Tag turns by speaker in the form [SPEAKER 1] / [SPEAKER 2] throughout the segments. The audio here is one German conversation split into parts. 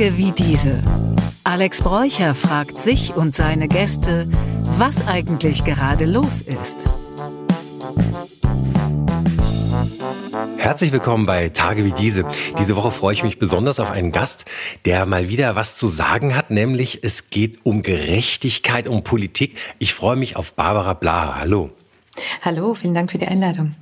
[SPEAKER 1] Tage wie diese. Alex Bräucher fragt sich und seine Gäste, was eigentlich gerade los ist.
[SPEAKER 2] Herzlich willkommen bei Tage wie diese. Diese Woche freue ich mich besonders auf einen Gast, der mal wieder was zu sagen hat, nämlich es geht um Gerechtigkeit, um Politik. Ich freue mich auf Barbara Blaha. Hallo.
[SPEAKER 3] Hallo, vielen Dank für die Einladung.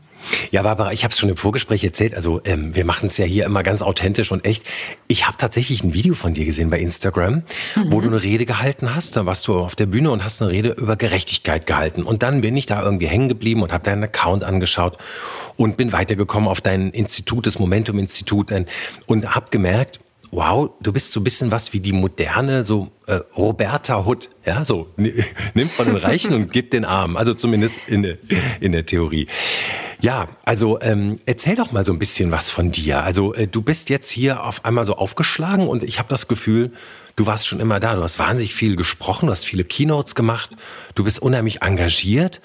[SPEAKER 2] Ja, Barbara, ich habe es schon im Vorgespräch erzählt. Also ähm, wir machen es ja hier immer ganz authentisch und echt. Ich habe tatsächlich ein Video von dir gesehen bei Instagram, mhm. wo du eine Rede gehalten hast. Da warst du auf der Bühne und hast eine Rede über Gerechtigkeit gehalten. Und dann bin ich da irgendwie hängen geblieben und habe deinen Account angeschaut und bin weitergekommen auf dein Institut, das Momentum-Institut und habe gemerkt, wow, du bist so ein bisschen was wie die moderne, so äh, Roberta Hood, ja, so nimmt von den Reichen und gibt den Arm, also zumindest in der, in der Theorie. Ja, also ähm, erzähl doch mal so ein bisschen was von dir. Also äh, du bist jetzt hier auf einmal so aufgeschlagen und ich habe das Gefühl, du warst schon immer da. Du hast wahnsinnig viel gesprochen, du hast viele Keynotes gemacht, du bist unheimlich engagiert.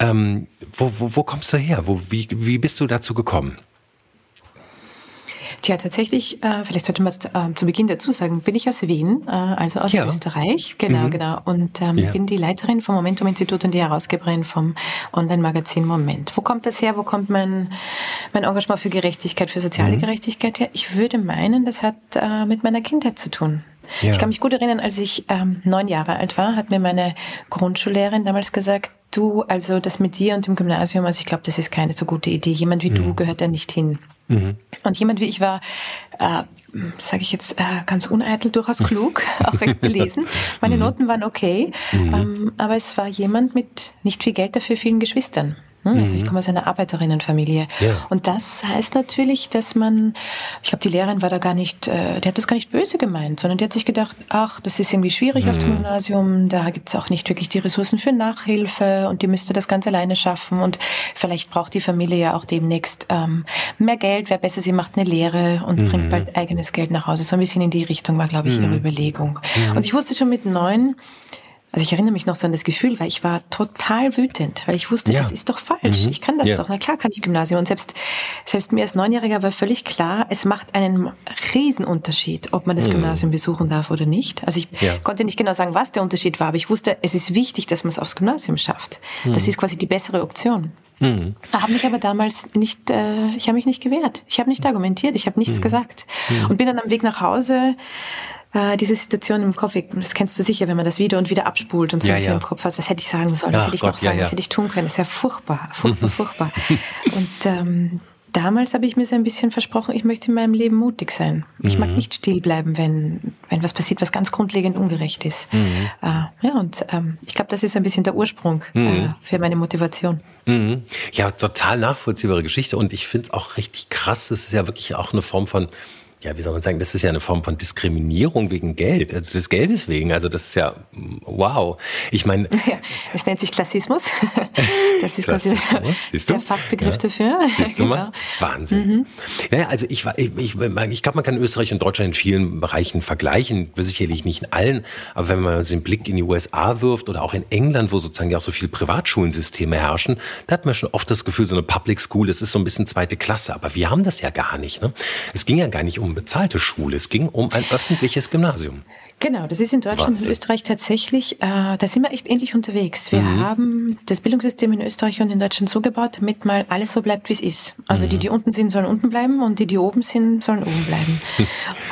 [SPEAKER 2] Ähm, wo, wo, wo kommst du her? Wo, wie, wie bist du dazu gekommen?
[SPEAKER 3] Tja, tatsächlich, äh, vielleicht sollte man äh, zu Beginn dazu sagen, bin ich aus Wien, äh, also aus ja. Österreich. Genau, mhm. genau. Und ähm, ja. bin die Leiterin vom Momentum-Institut und die Herausgeberin vom Online-Magazin Moment. Wo kommt das her? Wo kommt mein, mein Engagement für Gerechtigkeit, für soziale mhm. Gerechtigkeit her? Ich würde meinen, das hat äh, mit meiner Kindheit zu tun. Ja. Ich kann mich gut erinnern, als ich ähm, neun Jahre alt war, hat mir meine Grundschullehrerin damals gesagt, du, also das mit dir und dem Gymnasium, also ich glaube, das ist keine so gute Idee. Jemand wie mhm. du gehört da nicht hin. Mhm. Und jemand wie ich war, äh, sage ich jetzt äh, ganz uneitel, durchaus klug, auch recht belesen. Meine mhm. Noten waren okay, mhm. ähm, aber es war jemand mit nicht viel Geld dafür vielen Geschwistern. Hm, also ich mhm. komme aus einer Arbeiterinnenfamilie. Ja. Und das heißt natürlich, dass man, ich glaube, die Lehrerin war da gar nicht, äh, die hat das gar nicht böse gemeint, sondern die hat sich gedacht, ach, das ist irgendwie schwierig mhm. auf dem mhm. Gymnasium, da gibt's auch nicht wirklich die Ressourcen für Nachhilfe und die müsste das ganz alleine schaffen und vielleicht braucht die Familie ja auch demnächst ähm, mehr Geld, wäre besser, sie macht eine Lehre und mhm. bringt bald eigenes Geld nach Hause. So ein bisschen in die Richtung war, glaube ich, ihre mhm. Überlegung. Mhm. Und ich wusste schon mit neun, also ich erinnere mich noch so an das Gefühl, weil ich war total wütend, weil ich wusste, ja. das ist doch falsch. Mhm. Ich kann das ja. doch. Na klar kann ich Gymnasium. Und selbst, selbst mir als Neunjähriger war völlig klar, es macht einen Riesenunterschied, ob man das mhm. Gymnasium besuchen darf oder nicht. Also ich ja. konnte nicht genau sagen, was der Unterschied war, aber ich wusste, es ist wichtig, dass man es aufs Gymnasium schafft. Mhm. Das ist quasi die bessere Option. Mhm. Habe mich aber damals nicht, äh, ich habe mich nicht gewehrt. Ich habe nicht argumentiert, ich habe nichts mhm. gesagt. Mhm. Und bin dann am Weg nach Hause äh, diese Situation im Kopf, das kennst du sicher, wenn man das wieder und wieder abspult und so ja, ja. im Kopf hat, was hätte ich sagen sollen, was Ach hätte ich Gott, noch sagen, ja, was hätte ich tun können, das ist ja furchtbar, furchtbar, furchtbar. Und ähm, damals habe ich mir so ein bisschen versprochen, ich möchte in meinem Leben mutig sein. Ich mhm. mag nicht still bleiben, wenn, wenn was passiert, was ganz grundlegend ungerecht ist. Mhm. Äh, ja, und ähm, ich glaube, das ist ein bisschen der Ursprung äh, mhm. äh, für meine Motivation.
[SPEAKER 2] Mhm. Ja, total nachvollziehbare Geschichte und ich finde es auch richtig krass. Es ist ja wirklich auch eine Form von ja, wie soll man sagen, das ist ja eine Form von Diskriminierung wegen Geld, also des Geldes wegen. Also das ist ja wow. Ich meine,
[SPEAKER 3] ja, es nennt sich Klassismus. Das ist Klassismus, quasi der Fachbegriff ja. dafür.
[SPEAKER 2] Siehst du mal? Genau. Wahnsinn. Mhm. Ja, also ich ich, ich, ich glaube, man kann Österreich und Deutschland in vielen Bereichen vergleichen, sicherlich nicht in allen, aber wenn man den Blick in die USA wirft oder auch in England, wo sozusagen ja auch so viele Privatschulensysteme herrschen, da hat man schon oft das Gefühl, so eine Public School, das ist so ein bisschen zweite Klasse. Aber wir haben das ja gar nicht. Ne? Es ging ja gar nicht um um bezahlte Schule, es ging um ein öffentliches Gymnasium.
[SPEAKER 3] Genau, das ist in Deutschland und Österreich tatsächlich, äh, da sind wir echt ähnlich unterwegs. Wir mhm. haben das Bildungssystem in Österreich und in Deutschland so gebaut, damit mal alles so bleibt, wie es ist. Also mhm. die, die unten sind, sollen unten bleiben und die, die oben sind, sollen oben bleiben.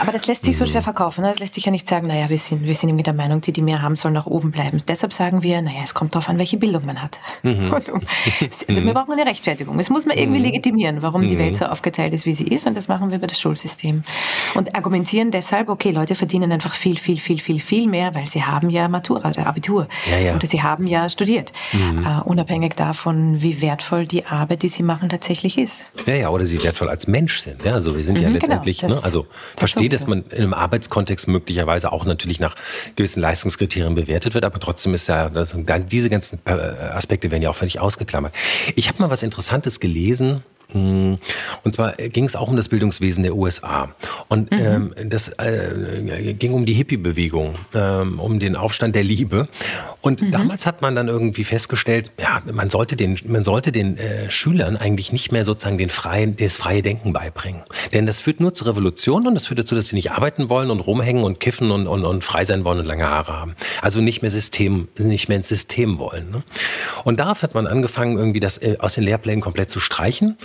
[SPEAKER 3] Aber das lässt sich so schwer verkaufen. Ne? Das lässt sich ja nicht sagen, naja, wir sind, wir sind irgendwie der Meinung, die, die mehr haben, sollen nach oben bleiben. Deshalb sagen wir, naja, es kommt darauf an, welche Bildung man hat. Mhm. Und um, wir brauchen eine Rechtfertigung. Es muss man irgendwie mhm. legitimieren, warum die Welt mhm. so aufgeteilt ist, wie sie ist. Und das machen wir über das Schulsystem. Und argumentieren deshalb, okay, Leute verdienen einfach viel, viel, viel, viel, viel mehr mehr, weil sie haben ja Matura oder Abitur ja, ja. oder sie haben ja studiert, mhm. uh, unabhängig davon, wie wertvoll die Arbeit, die sie machen, tatsächlich ist.
[SPEAKER 2] Ja, ja, oder sie wertvoll als Mensch sind. Ja, also wir sind mhm, ja genau, letztendlich, genau, das, ne, also verstehe, dass man in einem Arbeitskontext möglicherweise auch natürlich nach gewissen Leistungskriterien bewertet wird, aber trotzdem ist ja, das, diese ganzen äh, Aspekte werden ja auch völlig ausgeklammert. Ich habe mal was Interessantes gelesen. Und zwar ging es auch um das Bildungswesen der USA. Und mhm. ähm, das äh, ging um die Hippie-Bewegung, ähm, um den Aufstand der Liebe. Und mhm. damals hat man dann irgendwie festgestellt, ja, man sollte den, man sollte den äh, Schülern eigentlich nicht mehr sozusagen den freien, das freie Denken beibringen. Denn das führt nur zur Revolution und das führt dazu, dass sie nicht arbeiten wollen und rumhängen und kiffen und, und, und frei sein wollen und lange Haare haben. Also nicht mehr System, nicht mehr ins System wollen. Ne? Und darauf hat man angefangen, irgendwie das äh, aus den Lehrplänen komplett zu streichen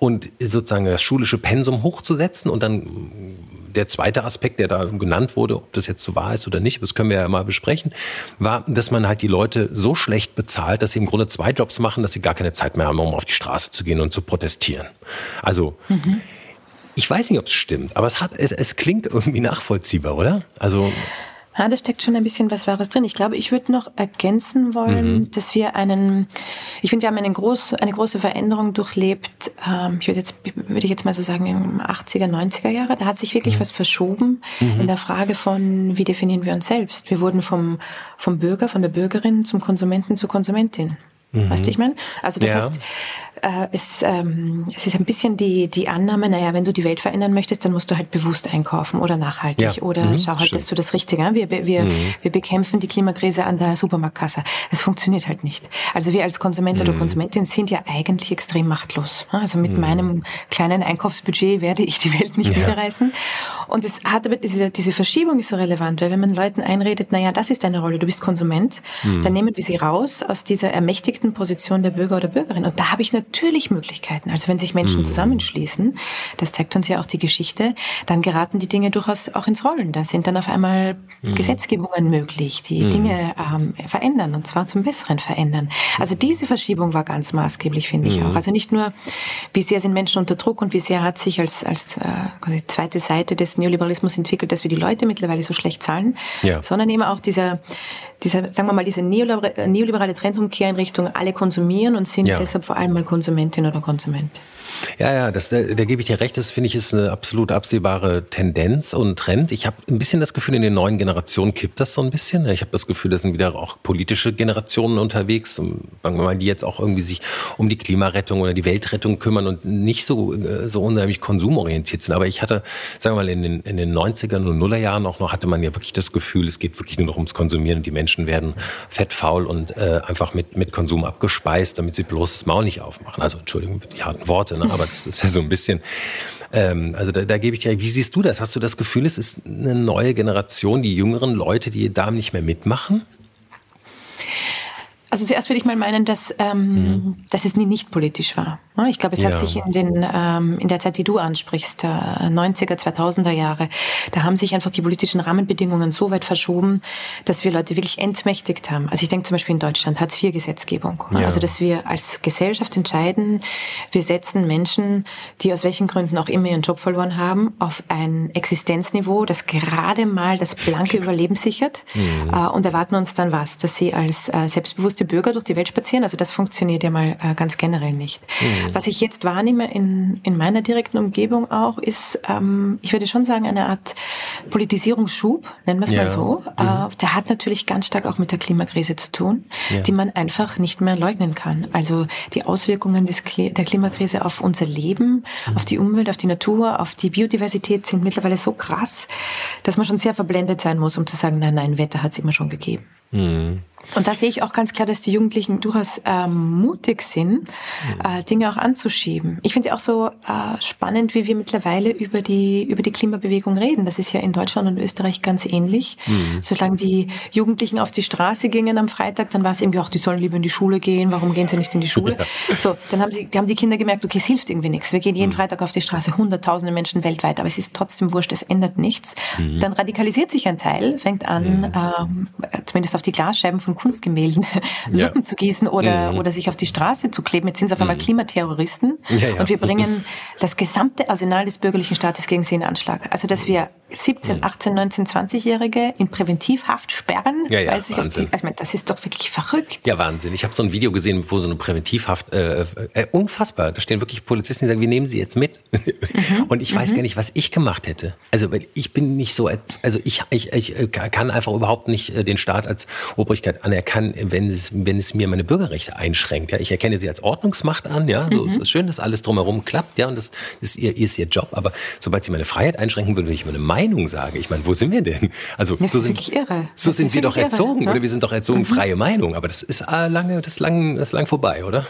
[SPEAKER 2] und sozusagen das schulische Pensum hochzusetzen und dann der zweite Aspekt, der da genannt wurde, ob das jetzt so wahr ist oder nicht, das können wir ja mal besprechen, war, dass man halt die Leute so schlecht bezahlt, dass sie im Grunde zwei Jobs machen, dass sie gar keine Zeit mehr haben, um auf die Straße zu gehen und zu protestieren. Also, mhm. ich weiß nicht, ob es stimmt, aber es, hat, es, es klingt irgendwie nachvollziehbar, oder? Also,
[SPEAKER 3] ja, da steckt schon ein bisschen was Wahres drin. Ich glaube, ich würde noch ergänzen wollen, mhm. dass wir einen, ich finde, wir haben eine, groß, eine große Veränderung durchlebt. Ähm, ich würde jetzt, würde ich jetzt mal so sagen, im 80er, 90er Jahre. Da hat sich wirklich mhm. was verschoben mhm. in der Frage von, wie definieren wir uns selbst. Wir wurden vom, vom Bürger, von der Bürgerin zum Konsumenten zur Konsumentin. Mhm. Weißt du, ich meine? Also das ja. heißt, äh, es, ähm, es ist ein bisschen die, die Annahme, naja, wenn du die Welt verändern möchtest, dann musst du halt bewusst einkaufen oder nachhaltig ja. oder mhm. schau halt, dass du das Richtige. Wir, wir, mhm. wir bekämpfen die Klimakrise an der Supermarktkasse. Es funktioniert halt nicht. Also wir als Konsument oder mhm. Konsumentin sind ja eigentlich extrem machtlos. Also mit mhm. meinem kleinen Einkaufsbudget werde ich die Welt nicht ja. niederreißen. Und es hat aber diese, diese Verschiebung ist so relevant, weil wenn man Leuten einredet, naja, das ist deine Rolle, du bist Konsument, mhm. dann nehmen wir sie raus aus dieser ermächtigten Position der Bürger oder Bürgerin. Und da habe ich natürlich Möglichkeiten. Also wenn sich Menschen mhm. zusammenschließen, das zeigt uns ja auch die Geschichte, dann geraten die Dinge durchaus auch ins Rollen. Da sind dann auf einmal mhm. Gesetzgebungen möglich, die mhm. Dinge ähm, verändern und zwar zum Besseren verändern. Also diese Verschiebung war ganz maßgeblich, finde ich auch. Mhm. Also nicht nur, wie sehr sind Menschen unter Druck und wie sehr hat sich als, als äh, quasi zweite Seite des Neoliberalismus entwickelt, dass wir die Leute mittlerweile so schlecht zahlen, ja. sondern eben auch dieser, dieser, sagen wir mal, diese neoliberale Trendumkehr in Richtung alle konsumieren und sind ja. deshalb vor allem mal Konsumentin oder Konsument.
[SPEAKER 2] Ja, ja, das, da, da gebe ich dir recht. Das finde ich ist eine absolut absehbare Tendenz und Trend. Ich habe ein bisschen das Gefühl, in den neuen Generationen kippt das so ein bisschen. Ich habe das Gefühl, da sind wieder auch politische Generationen unterwegs, die jetzt auch irgendwie sich um die Klimarettung oder die Weltrettung kümmern und nicht so, äh, so unheimlich konsumorientiert sind. Aber ich hatte, sagen wir mal, in den, in den 90ern und Nullerjahren auch noch, hatte man ja wirklich das Gefühl, es geht wirklich nur noch ums Konsumieren und die Menschen werden fettfaul und äh, einfach mit, mit Konsum abgespeist, damit sie bloß das Maul nicht aufmachen. Also Entschuldigung die harten Worte, ne? aber das ist ja so ein bisschen, ähm, also da, da gebe ich dir, wie siehst du das? Hast du das Gefühl, es ist eine neue Generation, die jüngeren Leute, die da nicht mehr mitmachen?
[SPEAKER 3] Also zuerst würde ich mal meinen, dass, ähm, mhm. dass es nie nicht politisch war. Ich glaube, es ja. hat sich in, den, ähm, in der Zeit, die du ansprichst, äh, 90er, 2000er Jahre, da haben sich einfach die politischen Rahmenbedingungen so weit verschoben, dass wir Leute wirklich entmächtigt haben. Also ich denke zum Beispiel in Deutschland, Hartz-IV-Gesetzgebung. Ja. Also dass wir als Gesellschaft entscheiden, wir setzen Menschen, die aus welchen Gründen auch immer ihren Job verloren haben, auf ein Existenzniveau, das gerade mal das blanke Überleben sichert mhm. äh, und erwarten uns dann was, dass sie als äh, selbstbewusste bewusste Bürger durch die Welt spazieren. Also das funktioniert ja mal äh, ganz generell nicht. Mhm. Was ich jetzt wahrnehme in, in meiner direkten Umgebung auch, ist, ähm, ich würde schon sagen, eine Art Politisierungsschub, nennen wir es ja. mal so. Mhm. Äh, der hat natürlich ganz stark auch mit der Klimakrise zu tun, ja. die man einfach nicht mehr leugnen kann. Also die Auswirkungen des, der Klimakrise auf unser Leben, mhm. auf die Umwelt, auf die Natur, auf die Biodiversität sind mittlerweile so krass, dass man schon sehr verblendet sein muss, um zu sagen, nein, nein, Wetter hat es immer schon gegeben. Mhm. Und da sehe ich auch ganz klar, dass die Jugendlichen durchaus ähm, mutig sind, mhm. äh, Dinge auch anzuschieben. Ich finde auch so äh, spannend, wie wir mittlerweile über die über die Klimabewegung reden. Das ist ja in Deutschland und Österreich ganz ähnlich. Mhm. Solange die Jugendlichen auf die Straße gingen am Freitag, dann war es irgendwie auch, die sollen lieber in die Schule gehen. Warum gehen sie nicht in die Schule? Ja. So, dann haben sie, haben die Kinder gemerkt, okay, es hilft irgendwie nichts. Wir gehen jeden mhm. Freitag auf die Straße, hunderttausende Menschen weltweit, aber es ist trotzdem wurscht, es ändert nichts. Mhm. Dann radikalisiert sich ein Teil, fängt an, ähm, zumindest auf die Glasscheiben von Kunstgemälden ja. Suppen zu gießen oder, mhm. oder sich auf die Straße zu kleben. Jetzt sind es auf einmal mhm. Klimaterroristen ja, ja. und wir bringen das gesamte Arsenal des bürgerlichen Staates gegen sie in Anschlag. Also dass wir 17, 18, 19, 20-Jährige in Präventivhaft sperren. Ja, ja, weil sich Wahnsinn. Die, also das ist doch wirklich verrückt.
[SPEAKER 2] Ja, Wahnsinn. Ich habe so ein Video gesehen, wo so eine Präventivhaft, äh, äh, unfassbar, da stehen wirklich Polizisten, die sagen, wir nehmen sie jetzt mit. Mhm. Und ich weiß mhm. gar nicht, was ich gemacht hätte. Also weil ich bin nicht so, als, also ich, ich, ich äh, kann einfach überhaupt nicht äh, den Staat als Obrigkeit anerkennen, wenn es, wenn es mir meine Bürgerrechte einschränkt. Ja, ich erkenne sie als Ordnungsmacht an, ja, so, mhm. es ist schön, dass alles drumherum klappt, ja, und das ist ihr, ist ihr Job. Aber sobald sie meine Freiheit einschränken würde, wenn ich meine Meinung sage, ich meine, wo sind wir denn? Also
[SPEAKER 3] das
[SPEAKER 2] so
[SPEAKER 3] ist sind, wirklich irre.
[SPEAKER 2] So das sind wir doch erzogen, ne? oder wir sind doch erzogen, mhm. freie Meinung. Aber das ist äh, lange, das ist lang, das ist lang vorbei, oder?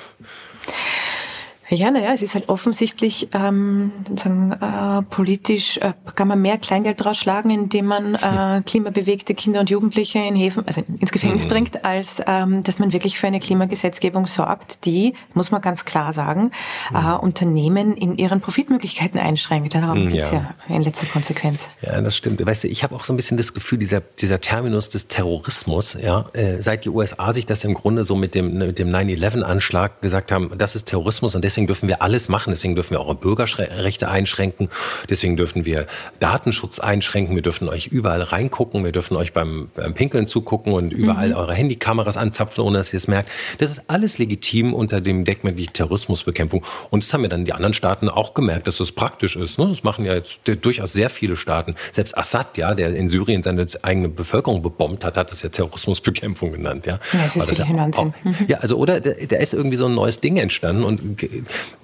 [SPEAKER 3] Ja, naja, es ist halt offensichtlich ähm, sagen, äh, politisch äh, kann man mehr Kleingeld rausschlagen, indem man äh, klimabewegte Kinder und Jugendliche in Häfen, also ins Gefängnis mhm. bringt, als ähm, dass man wirklich für eine Klimagesetzgebung sorgt, die, muss man ganz klar sagen, mhm. äh, Unternehmen in ihren Profitmöglichkeiten einschränkt. Darum mhm, geht's ja. ja in letzter Konsequenz.
[SPEAKER 2] Ja, das stimmt. Weißt du, ich habe auch so ein bisschen das Gefühl, dieser, dieser Terminus des Terrorismus, ja, äh, seit die USA sich das im Grunde so mit dem, mit dem 9-11-Anschlag gesagt haben, das ist Terrorismus und deswegen deswegen dürfen wir alles machen, deswegen dürfen wir eure Bürgerrechte einschränken, deswegen dürfen wir Datenschutz einschränken, wir dürfen euch überall reingucken, wir dürfen euch beim, beim Pinkeln zugucken und überall mhm. eure Handykameras anzapfen, ohne dass ihr es merkt. Das ist alles legitim unter dem Deckmantel wie Terrorismusbekämpfung. Und das haben ja dann die anderen Staaten auch gemerkt, dass das praktisch ist. Ne? Das machen ja jetzt durchaus sehr viele Staaten. Selbst Assad, ja, der in Syrien seine eigene Bevölkerung bebombt hat, hat das ja Terrorismusbekämpfung genannt. Ja,
[SPEAKER 3] ja das ist das ja, Wahnsinn.
[SPEAKER 2] Mhm. ja, also oder da ist irgendwie so ein neues Ding entstanden und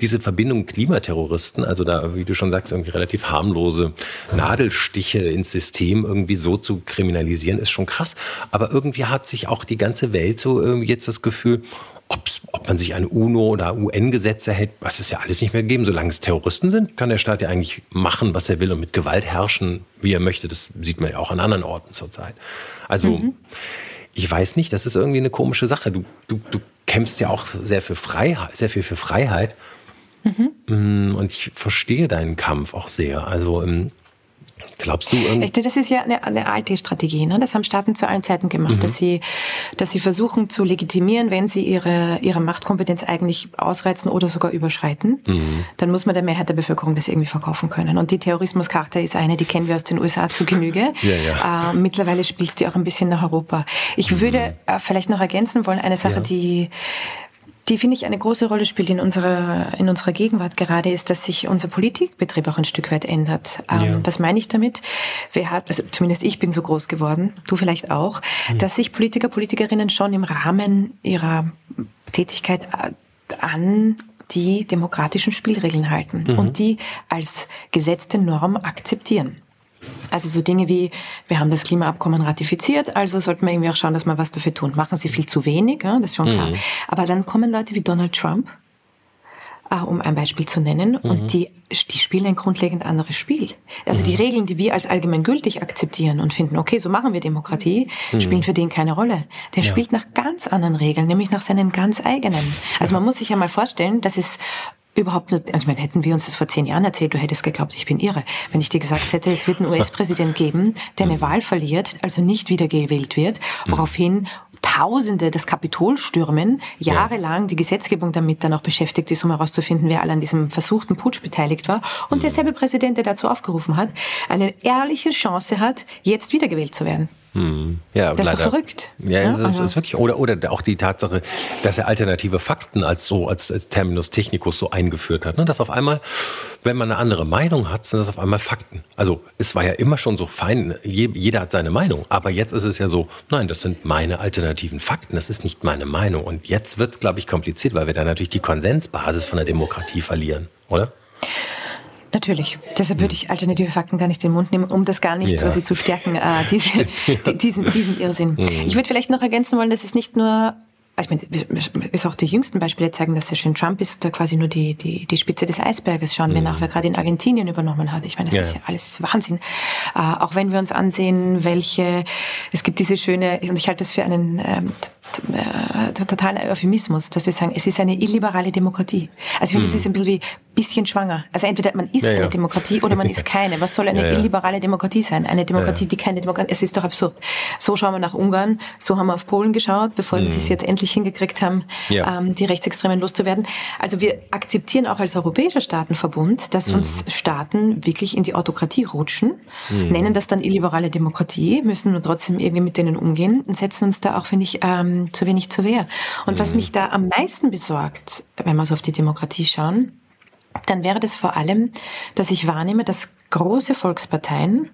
[SPEAKER 2] diese Verbindung Klimaterroristen, also da, wie du schon sagst, irgendwie relativ harmlose Nadelstiche ins System irgendwie so zu kriminalisieren, ist schon krass. Aber irgendwie hat sich auch die ganze Welt so irgendwie jetzt das Gefühl, ob man sich an UNO oder UN-Gesetze hält, was es ja alles nicht mehr geben. Solange es Terroristen sind, kann der Staat ja eigentlich machen, was er will und mit Gewalt herrschen, wie er möchte. Das sieht man ja auch an anderen Orten zurzeit. Also mhm. Ich weiß nicht, das ist irgendwie eine komische Sache. Du, du, du kämpfst ja auch sehr für Freiheit, sehr viel für Freiheit. Mhm. Und ich verstehe deinen Kampf auch sehr. Also ähm, Glaubst du?
[SPEAKER 3] Ähm das ist ja eine, eine alte Strategie. Ne? Das haben Staaten zu allen Zeiten gemacht, mhm. dass sie, dass sie versuchen zu legitimieren, wenn sie ihre ihre Machtkompetenz eigentlich ausreizen oder sogar überschreiten. Mhm. Dann muss man der Mehrheit der Bevölkerung das irgendwie verkaufen können. Und die Terrorismuskarte ist eine, die kennen wir aus den USA zu Genüge. ja, ja. Äh, mittlerweile spielt die auch ein bisschen nach Europa. Ich mhm. würde äh, vielleicht noch ergänzen wollen eine Sache, ja. die die, finde ich, eine große Rolle spielt in unserer, in unserer Gegenwart gerade, ist, dass sich unser Politikbetrieb auch ein Stück weit ändert. Ähm, ja. Was meine ich damit? Wer hat, also zumindest ich bin so groß geworden, du vielleicht auch, mhm. dass sich Politiker, Politikerinnen schon im Rahmen ihrer Tätigkeit äh, an die demokratischen Spielregeln halten mhm. und die als gesetzte Norm akzeptieren. Also so Dinge wie, wir haben das Klimaabkommen ratifiziert, also sollten wir irgendwie auch schauen, dass wir was dafür tun. Machen sie viel zu wenig, ja, das ist schon klar. Mhm. Aber dann kommen Leute wie Donald Trump, äh, um ein Beispiel zu nennen, mhm. und die, die spielen ein grundlegend anderes Spiel. Also mhm. die Regeln, die wir als allgemeingültig akzeptieren und finden, okay, so machen wir Demokratie, mhm. spielen für den keine Rolle. Der ja. spielt nach ganz anderen Regeln, nämlich nach seinen ganz eigenen. Also man muss sich ja mal vorstellen, dass es überhaupt nicht, ich meine, hätten wir uns das vor zehn Jahren erzählt, du hättest geglaubt, ich bin irre. Wenn ich dir gesagt hätte, es wird einen US-Präsident geben, der eine mhm. Wahl verliert, also nicht wieder gewählt wird, mhm. woraufhin Tausende das Kapitol stürmen, jahrelang die Gesetzgebung damit dann auch beschäftigt ist, um herauszufinden, wer alle an diesem versuchten Putsch beteiligt war. Und mhm. derselbe Präsident, der dazu aufgerufen hat, eine ehrliche Chance hat, jetzt wiedergewählt zu werden.
[SPEAKER 2] Hm. Ja,
[SPEAKER 3] das leider. ist doch verrückt.
[SPEAKER 2] Ja, ja das ist wirklich. Oder, oder auch die Tatsache, dass er alternative Fakten als so als, als Terminus technicus so eingeführt hat. Ne? Dass auf einmal, wenn man eine andere Meinung hat, sind das auf einmal Fakten. Also es war ja immer schon so fein, jeder hat seine Meinung. Aber jetzt ist es ja so, nein, das sind meine alternativen Fakten, das ist nicht meine Meinung. Und jetzt wird es, glaube ich, kompliziert, weil wir dann natürlich die Konsensbasis von der Demokratie verlieren, oder?
[SPEAKER 3] Natürlich. Deshalb würde ich alternative Fakten gar nicht in den Mund nehmen, um das gar nicht ja. quasi zu stärken, äh, diese, diesen, diesen Irrsinn. Mhm. Ich würde vielleicht noch ergänzen wollen, dass es nicht nur also ich meine, bis auch die jüngsten Beispiele zeigen, dass sehr schön Trump ist da quasi nur die, die, die Spitze des Eisberges. Schauen wir mhm. nach, wer gerade in Argentinien übernommen hat. Ich meine, das ja. ist ja alles Wahnsinn. Äh, auch wenn wir uns ansehen, welche, es gibt diese schöne, und ich halte das für einen ähm, äh, totaler Euphemismus, dass wir sagen, es ist eine illiberale Demokratie. Also ich finde, mhm. das ist ein bisschen wie bisschen schwanger. Also entweder man ist ja, eine ja. Demokratie oder man ist keine. Was soll eine ja, illiberale Demokratie sein? Eine Demokratie, die keine Demokratie, es ist doch absurd. So schauen wir nach Ungarn, so haben wir auf Polen geschaut, bevor mhm. sie es jetzt endlich hingekriegt haben, ähm, die Rechtsextremen loszuwerden. Also wir akzeptieren auch als Europäischer Staatenverbund, dass mhm. uns Staaten wirklich in die Autokratie rutschen, mhm. nennen das dann illiberale Demokratie, müssen nur trotzdem irgendwie mit denen umgehen und setzen uns da auch, finde ich, ähm, zu wenig zur Wehr. Und was mhm. mich da am meisten besorgt, wenn wir so auf die Demokratie schauen, dann wäre das vor allem, dass ich wahrnehme, dass große Volksparteien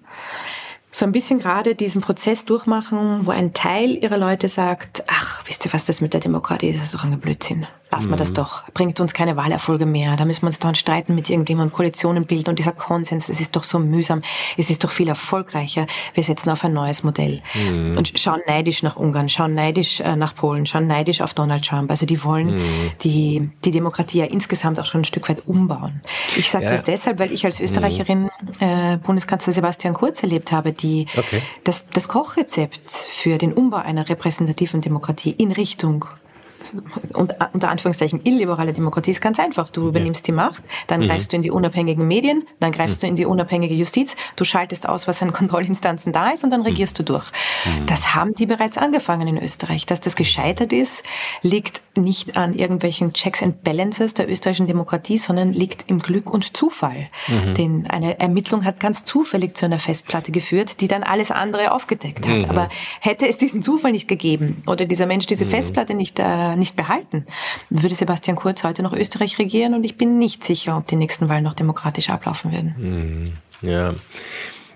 [SPEAKER 3] so ein bisschen gerade diesen Prozess durchmachen, wo ein Teil ihrer Leute sagt, ach, wisst ihr was, das mit der Demokratie ist, das ist doch ein Blödsinn lassen wir das mhm. doch. Bringt uns keine Wahlerfolge mehr. Da müssen wir uns dann streiten mit irgendjemandem, Koalitionen bilden und dieser Konsens, das ist doch so mühsam. Es ist doch viel erfolgreicher. Wir setzen auf ein neues Modell mhm. und schauen neidisch nach Ungarn, schauen neidisch äh, nach Polen, schauen neidisch auf Donald Trump. Also die wollen mhm. die, die Demokratie ja insgesamt auch schon ein Stück weit umbauen. Ich sage ja. das deshalb, weil ich als Österreicherin äh, Bundeskanzler Sebastian Kurz erlebt habe, die okay. das, das Kochrezept für den Umbau einer repräsentativen Demokratie in Richtung unter Anführungszeichen illiberale Demokratie ist ganz einfach. Du übernimmst die Macht, dann mhm. greifst du in die unabhängigen Medien, dann greifst mhm. du in die unabhängige Justiz, du schaltest aus, was an Kontrollinstanzen da ist und dann mhm. regierst du durch. Mhm. Das haben die bereits angefangen in Österreich. Dass das gescheitert ist, liegt nicht an irgendwelchen Checks and Balances der österreichischen Demokratie, sondern liegt im Glück und Zufall. Mhm. Denn eine Ermittlung hat ganz zufällig zu einer Festplatte geführt, die dann alles andere aufgedeckt hat. Mhm. Aber hätte es diesen Zufall nicht gegeben oder dieser Mensch diese Festplatte nicht äh, nicht behalten, würde Sebastian Kurz heute noch Österreich regieren und ich bin nicht sicher, ob die nächsten Wahlen noch demokratisch ablaufen
[SPEAKER 2] werden. Hm, ja.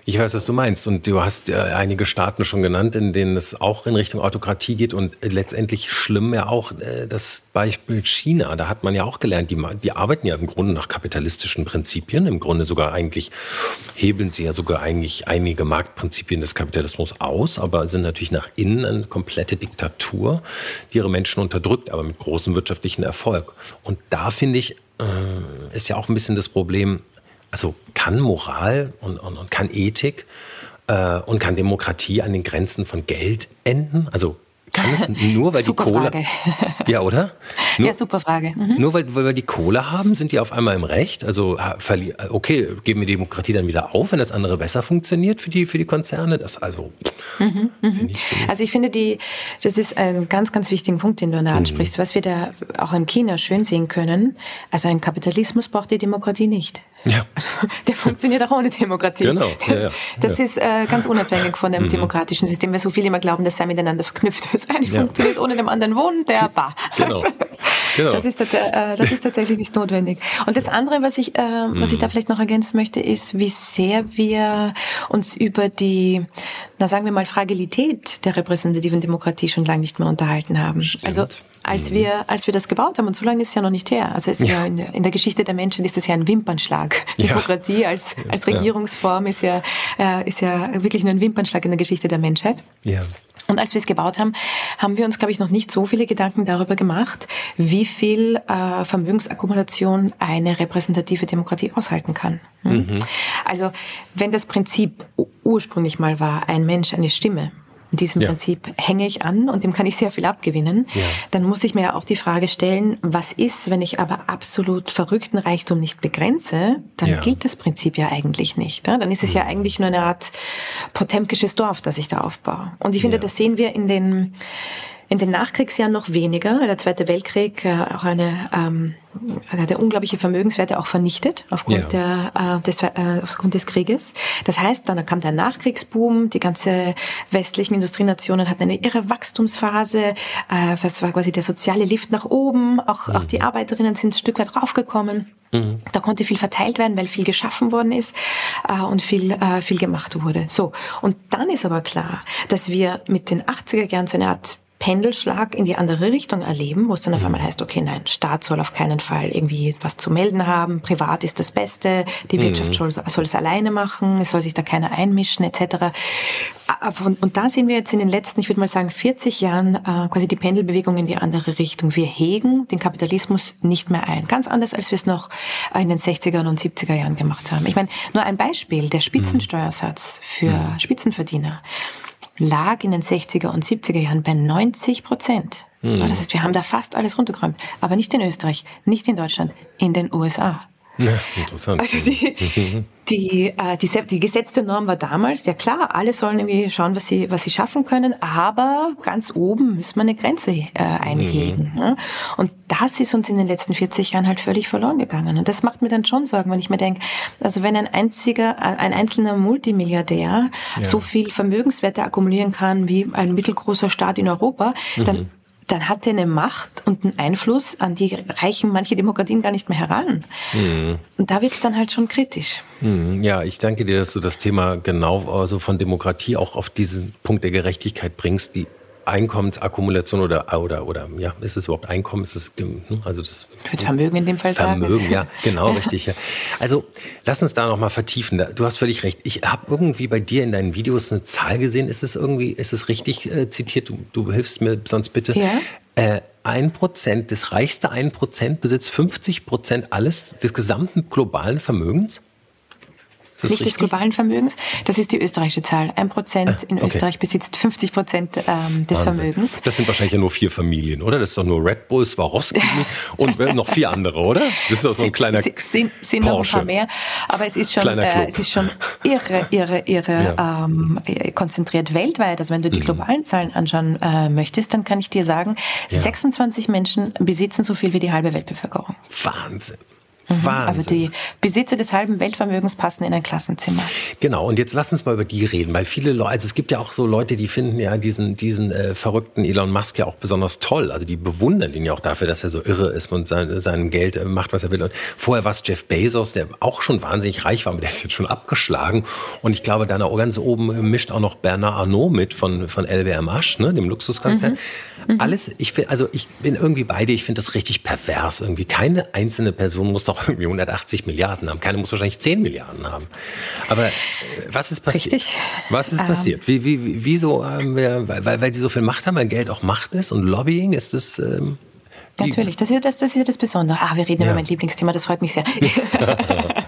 [SPEAKER 2] Ich weiß, was du meinst. Und du hast äh, einige Staaten schon genannt, in denen es auch in Richtung Autokratie geht. Und äh, letztendlich schlimm ja auch äh, das Beispiel China. Da hat man ja auch gelernt, die, die arbeiten ja im Grunde nach kapitalistischen Prinzipien. Im Grunde sogar eigentlich hebeln sie ja sogar eigentlich einige Marktprinzipien des Kapitalismus aus, aber sind natürlich nach innen eine komplette Diktatur, die ihre Menschen unterdrückt, aber mit großem wirtschaftlichen Erfolg. Und da finde ich, äh, ist ja auch ein bisschen das Problem, also kann Moral und, und, und kann Ethik äh, und kann Demokratie an den Grenzen von Geld enden? Also kann es nur, weil die Kohle. Frage. Ja, oder?
[SPEAKER 3] Nur, ja, super Frage.
[SPEAKER 2] Mhm. Nur weil, weil wir die Kohle haben, sind die auf einmal im Recht? Also, okay, geben wir Demokratie dann wieder auf, wenn das andere besser funktioniert für die, für die Konzerne? Das also.
[SPEAKER 3] Mhm, mhm. Ich, also, ich finde, die, das ist ein ganz, ganz wichtiger Punkt, den du da mhm. ansprichst. Was wir da auch in China schön sehen können, also ein Kapitalismus braucht die Demokratie nicht. Ja. Also, der funktioniert auch ohne Demokratie. Genau. Ja, ja. Das ist äh, ganz unabhängig von dem mhm. demokratischen System, weil so viele immer glauben, das sei miteinander verknüpft. Das eine ja. funktioniert ohne dem anderen wohnen, der bar. Genau. genau. Das, ist, äh, das ist tatsächlich nicht notwendig. Und das andere, was ich, äh, was ich da mhm. vielleicht noch ergänzen möchte, ist, wie sehr wir uns über die, na sagen wir mal, Fragilität der repräsentativen Demokratie schon lange nicht mehr unterhalten haben. Stimmt. Also als mhm. wir, als wir das gebaut haben, und so lange ist es ja noch nicht her. Also es ist ja, ja in, der, in, der, Geschichte der Menschen ist das ja ein Wimpernschlag. Ja. Demokratie als, als Regierungsform ist ja, äh, ist ja wirklich nur ein Wimpernschlag in der Geschichte der Menschheit. Ja. Und als wir es gebaut haben, haben wir uns, glaube ich, noch nicht so viele Gedanken darüber gemacht, wie viel äh, Vermögensakkumulation eine repräsentative Demokratie aushalten kann. Hm? Mhm. Also wenn das Prinzip ursprünglich mal war, ein Mensch, eine Stimme, und diesem ja. Prinzip hänge ich an und dem kann ich sehr viel abgewinnen. Ja. Dann muss ich mir ja auch die Frage stellen, was ist, wenn ich aber absolut verrückten Reichtum nicht begrenze, dann ja. gilt das Prinzip ja eigentlich nicht. Dann ist es ja mhm. eigentlich nur eine Art potemkisches Dorf, das ich da aufbaue. Und ich finde, das sehen wir in den in den Nachkriegsjahren noch weniger. Der Zweite Weltkrieg äh, auch eine ähm, hat er unglaubliche Vermögenswerte auch vernichtet aufgrund, ja. der, äh, des, äh, aufgrund des Krieges. Das heißt, dann kam der Nachkriegsboom, die ganze westlichen Industrienationen hatten eine irre Wachstumsphase, äh, das war quasi der soziale Lift nach oben, auch, mhm. auch die Arbeiterinnen sind ein Stück weit raufgekommen. Mhm. Da konnte viel verteilt werden, weil viel geschaffen worden ist äh, und viel, äh, viel gemacht wurde. So, und dann ist aber klar, dass wir mit den 80er Jahren so eine Art Pendelschlag in die andere Richtung erleben, wo es dann auf mhm. einmal heißt, okay, nein, Staat soll auf keinen Fall irgendwie was zu melden haben, privat ist das Beste, die Wirtschaft mhm. soll, soll es alleine machen, es soll sich da keiner einmischen etc. Und, und da sehen wir jetzt in den letzten, ich würde mal sagen, 40 Jahren äh, quasi die Pendelbewegung in die andere Richtung. Wir hegen den Kapitalismus nicht mehr ein. Ganz anders, als wir es noch in den 60er und 70er Jahren gemacht haben. Ich meine, nur ein Beispiel, der Spitzensteuersatz für mhm. Spitzenverdiener lag in den 60er und 70er Jahren bei 90 Prozent. Mhm. Das heißt, wir haben da fast alles runtergeräumt. Aber nicht in Österreich, nicht in Deutschland, in den USA.
[SPEAKER 2] Ja, interessant.
[SPEAKER 3] Also die, die, äh, die, die gesetzte Norm war damals, ja klar, alle sollen irgendwie schauen, was sie, was sie schaffen können, aber ganz oben müssen wir eine Grenze äh, einhegen. Mhm. Ne? Und das ist uns in den letzten 40 Jahren halt völlig verloren gegangen. Und das macht mir dann schon Sorgen, wenn ich mir denke, also wenn ein einziger, äh, ein einzelner Multimilliardär ja. so viel Vermögenswerte akkumulieren kann wie ein mittelgroßer Staat in Europa, dann mhm dann hat er eine Macht und einen Einfluss, an die reichen manche Demokratien gar nicht mehr heran. Mhm. Und da wird es dann halt schon kritisch.
[SPEAKER 2] Mhm. Ja, ich danke dir, dass du das Thema genau also von Demokratie auch auf diesen Punkt der Gerechtigkeit bringst, die Einkommensakkumulation oder, oder, oder, ja, ist es überhaupt Einkommen? Ist es, hm, also das.
[SPEAKER 3] Würde Vermögen in dem Fall
[SPEAKER 2] sagen.
[SPEAKER 3] Vermögen,
[SPEAKER 2] ja, genau, richtig. Ja. Also, lass uns da nochmal vertiefen. Du hast völlig recht. Ich habe irgendwie bei dir in deinen Videos eine Zahl gesehen. Ist es irgendwie, ist es richtig äh, zitiert? Du, du hilfst mir sonst bitte. Ja. Äh, ein Prozent, das reichste ein Prozent besitzt 50 Prozent alles des gesamten globalen Vermögens?
[SPEAKER 3] Nicht richtig? des globalen Vermögens. Das ist die österreichische Zahl. Ein Prozent ah, in okay. Österreich besitzt 50 Prozent ähm, des Wahnsinn. Vermögens.
[SPEAKER 2] Das sind wahrscheinlich ja nur vier Familien, oder? Das ist doch nur Red Bull, Swarovski und noch vier andere, oder? Das ist doch so ein kleiner
[SPEAKER 3] sind, sind, noch ein paar mehr. Aber es ist schon, äh, es ist schon irre, irre, irre ja. ähm, konzentriert weltweit. Also wenn du die mhm. globalen Zahlen anschauen äh, möchtest, dann kann ich dir sagen, ja. 26 Menschen besitzen so viel wie die halbe Weltbevölkerung.
[SPEAKER 2] Wahnsinn.
[SPEAKER 3] Mhm. Wahnsinn. Also die Besitzer des halben Weltvermögens passen in ein Klassenzimmer.
[SPEAKER 2] Genau, und jetzt lass uns mal über die reden, weil viele Leute, also es gibt ja auch so Leute, die finden ja diesen, diesen äh, verrückten Elon Musk ja auch besonders toll. Also die bewundern ihn ja auch dafür, dass er so irre ist und sein, sein Geld äh, macht, was er will. Und vorher war es Jeff Bezos, der auch schon wahnsinnig reich war, aber der ist jetzt schon abgeschlagen. Und ich glaube, da ganz oben mischt auch noch Bernard Arnault mit von, von LWMH, ne, dem Luxuskonzern. Mhm. Mhm. Alles, ich finde, also ich bin irgendwie beide, ich finde das richtig pervers irgendwie. Keine einzelne Person muss doch auch irgendwie 180 Milliarden haben. Keine muss wahrscheinlich 10 Milliarden haben. Aber äh, was ist passiert?
[SPEAKER 3] Richtig.
[SPEAKER 2] Was ist ähm. passiert? Wie, wie, wieso haben wir, weil, weil sie so viel Macht haben, weil Geld auch Macht ist und Lobbying, ist das... Ähm,
[SPEAKER 3] Natürlich, das ist, das, das ist das Besondere. Ah, wir reden ja. über mein Lieblingsthema, das freut mich sehr.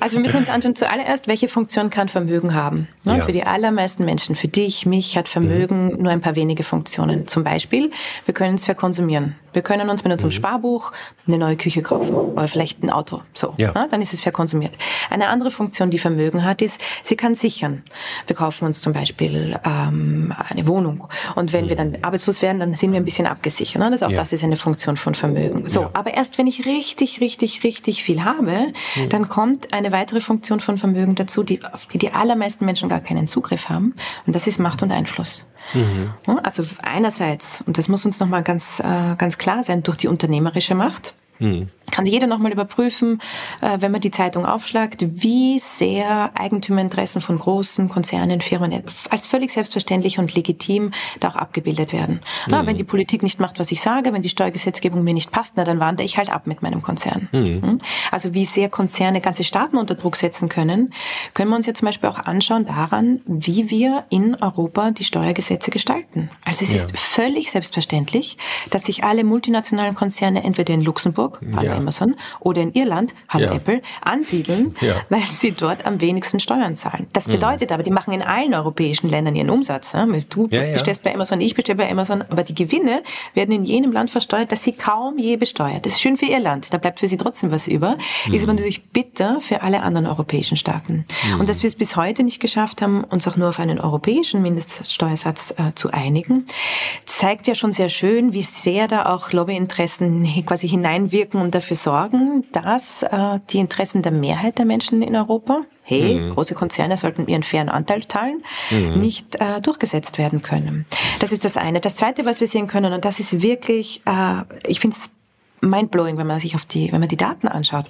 [SPEAKER 3] also wir müssen uns anschauen, zuallererst, welche Funktion kann Vermögen haben? Ne? Ja. Für die allermeisten Menschen, für dich, mich, hat Vermögen mhm. nur ein paar wenige Funktionen. Zum Beispiel, wir können es verkonsumieren. Wir können uns mit unserem mhm. Sparbuch eine neue Küche kaufen oder vielleicht ein Auto. So, ja. ne? dann ist es verkonsumiert. Eine andere Funktion, die Vermögen hat, ist, sie kann sichern. Wir kaufen uns zum Beispiel ähm, eine Wohnung und wenn mhm. wir dann arbeitslos werden, dann sind wir ein bisschen abgesichert. Ne? Das ist auch ja. das ist eine Funktion von Vermögen. So, aber erst wenn ich richtig, richtig, richtig viel habe, mhm. dann kommt eine weitere Funktion von Vermögen dazu, die, auf die die allermeisten Menschen gar keinen Zugriff haben und das ist Macht und Einfluss. Mhm. Also einerseits, und das muss uns nochmal ganz, äh, ganz klar sein, durch die unternehmerische Macht. Mhm. Kann jeder nochmal überprüfen, äh, wenn man die Zeitung aufschlagt, wie sehr Eigentümerinteressen von großen Konzernen, Firmen als völlig selbstverständlich und legitim da auch abgebildet werden. Mhm. Na, wenn die Politik nicht macht, was ich sage, wenn die Steuergesetzgebung mir nicht passt, na, dann wandere ich halt ab mit meinem Konzern. Mhm. Hm? Also wie sehr Konzerne ganze Staaten unter Druck setzen können, können wir uns ja zum Beispiel auch anschauen daran, wie wir in Europa die Steuergesetze gestalten. Also es ja. ist völlig selbstverständlich, dass sich alle multinationalen Konzerne entweder in Luxemburg Hamburg, hallo ja. Amazon, oder in Irland, hallo ja. Apple, ansiedeln, ja. weil sie dort am wenigsten Steuern zahlen. Das mhm. bedeutet mhm. aber, die machen in allen europäischen Ländern ihren Umsatz. Du bestellst bei Amazon, ich bestelle bei Amazon, aber die Gewinne werden in jenem Land versteuert, das sie kaum je besteuert. Das ist schön für Irland, da bleibt für sie trotzdem was über, mhm. ist aber natürlich bitter für alle anderen europäischen Staaten. Mhm. Und dass wir es bis heute nicht geschafft haben, uns auch nur auf einen europäischen Mindeststeuersatz äh, zu einigen, zeigt ja schon sehr schön, wie sehr da auch Lobbyinteressen quasi hineinwirken wirken und dafür sorgen, dass äh, die Interessen der Mehrheit der Menschen in Europa, hey, mhm. große Konzerne sollten ihren fairen Anteil zahlen, mhm. nicht äh, durchgesetzt werden können. Das ist das eine. Das zweite, was wir sehen können, und das ist wirklich, äh, ich finde es mindblowing, wenn man sich auf die, wenn man die Daten anschaut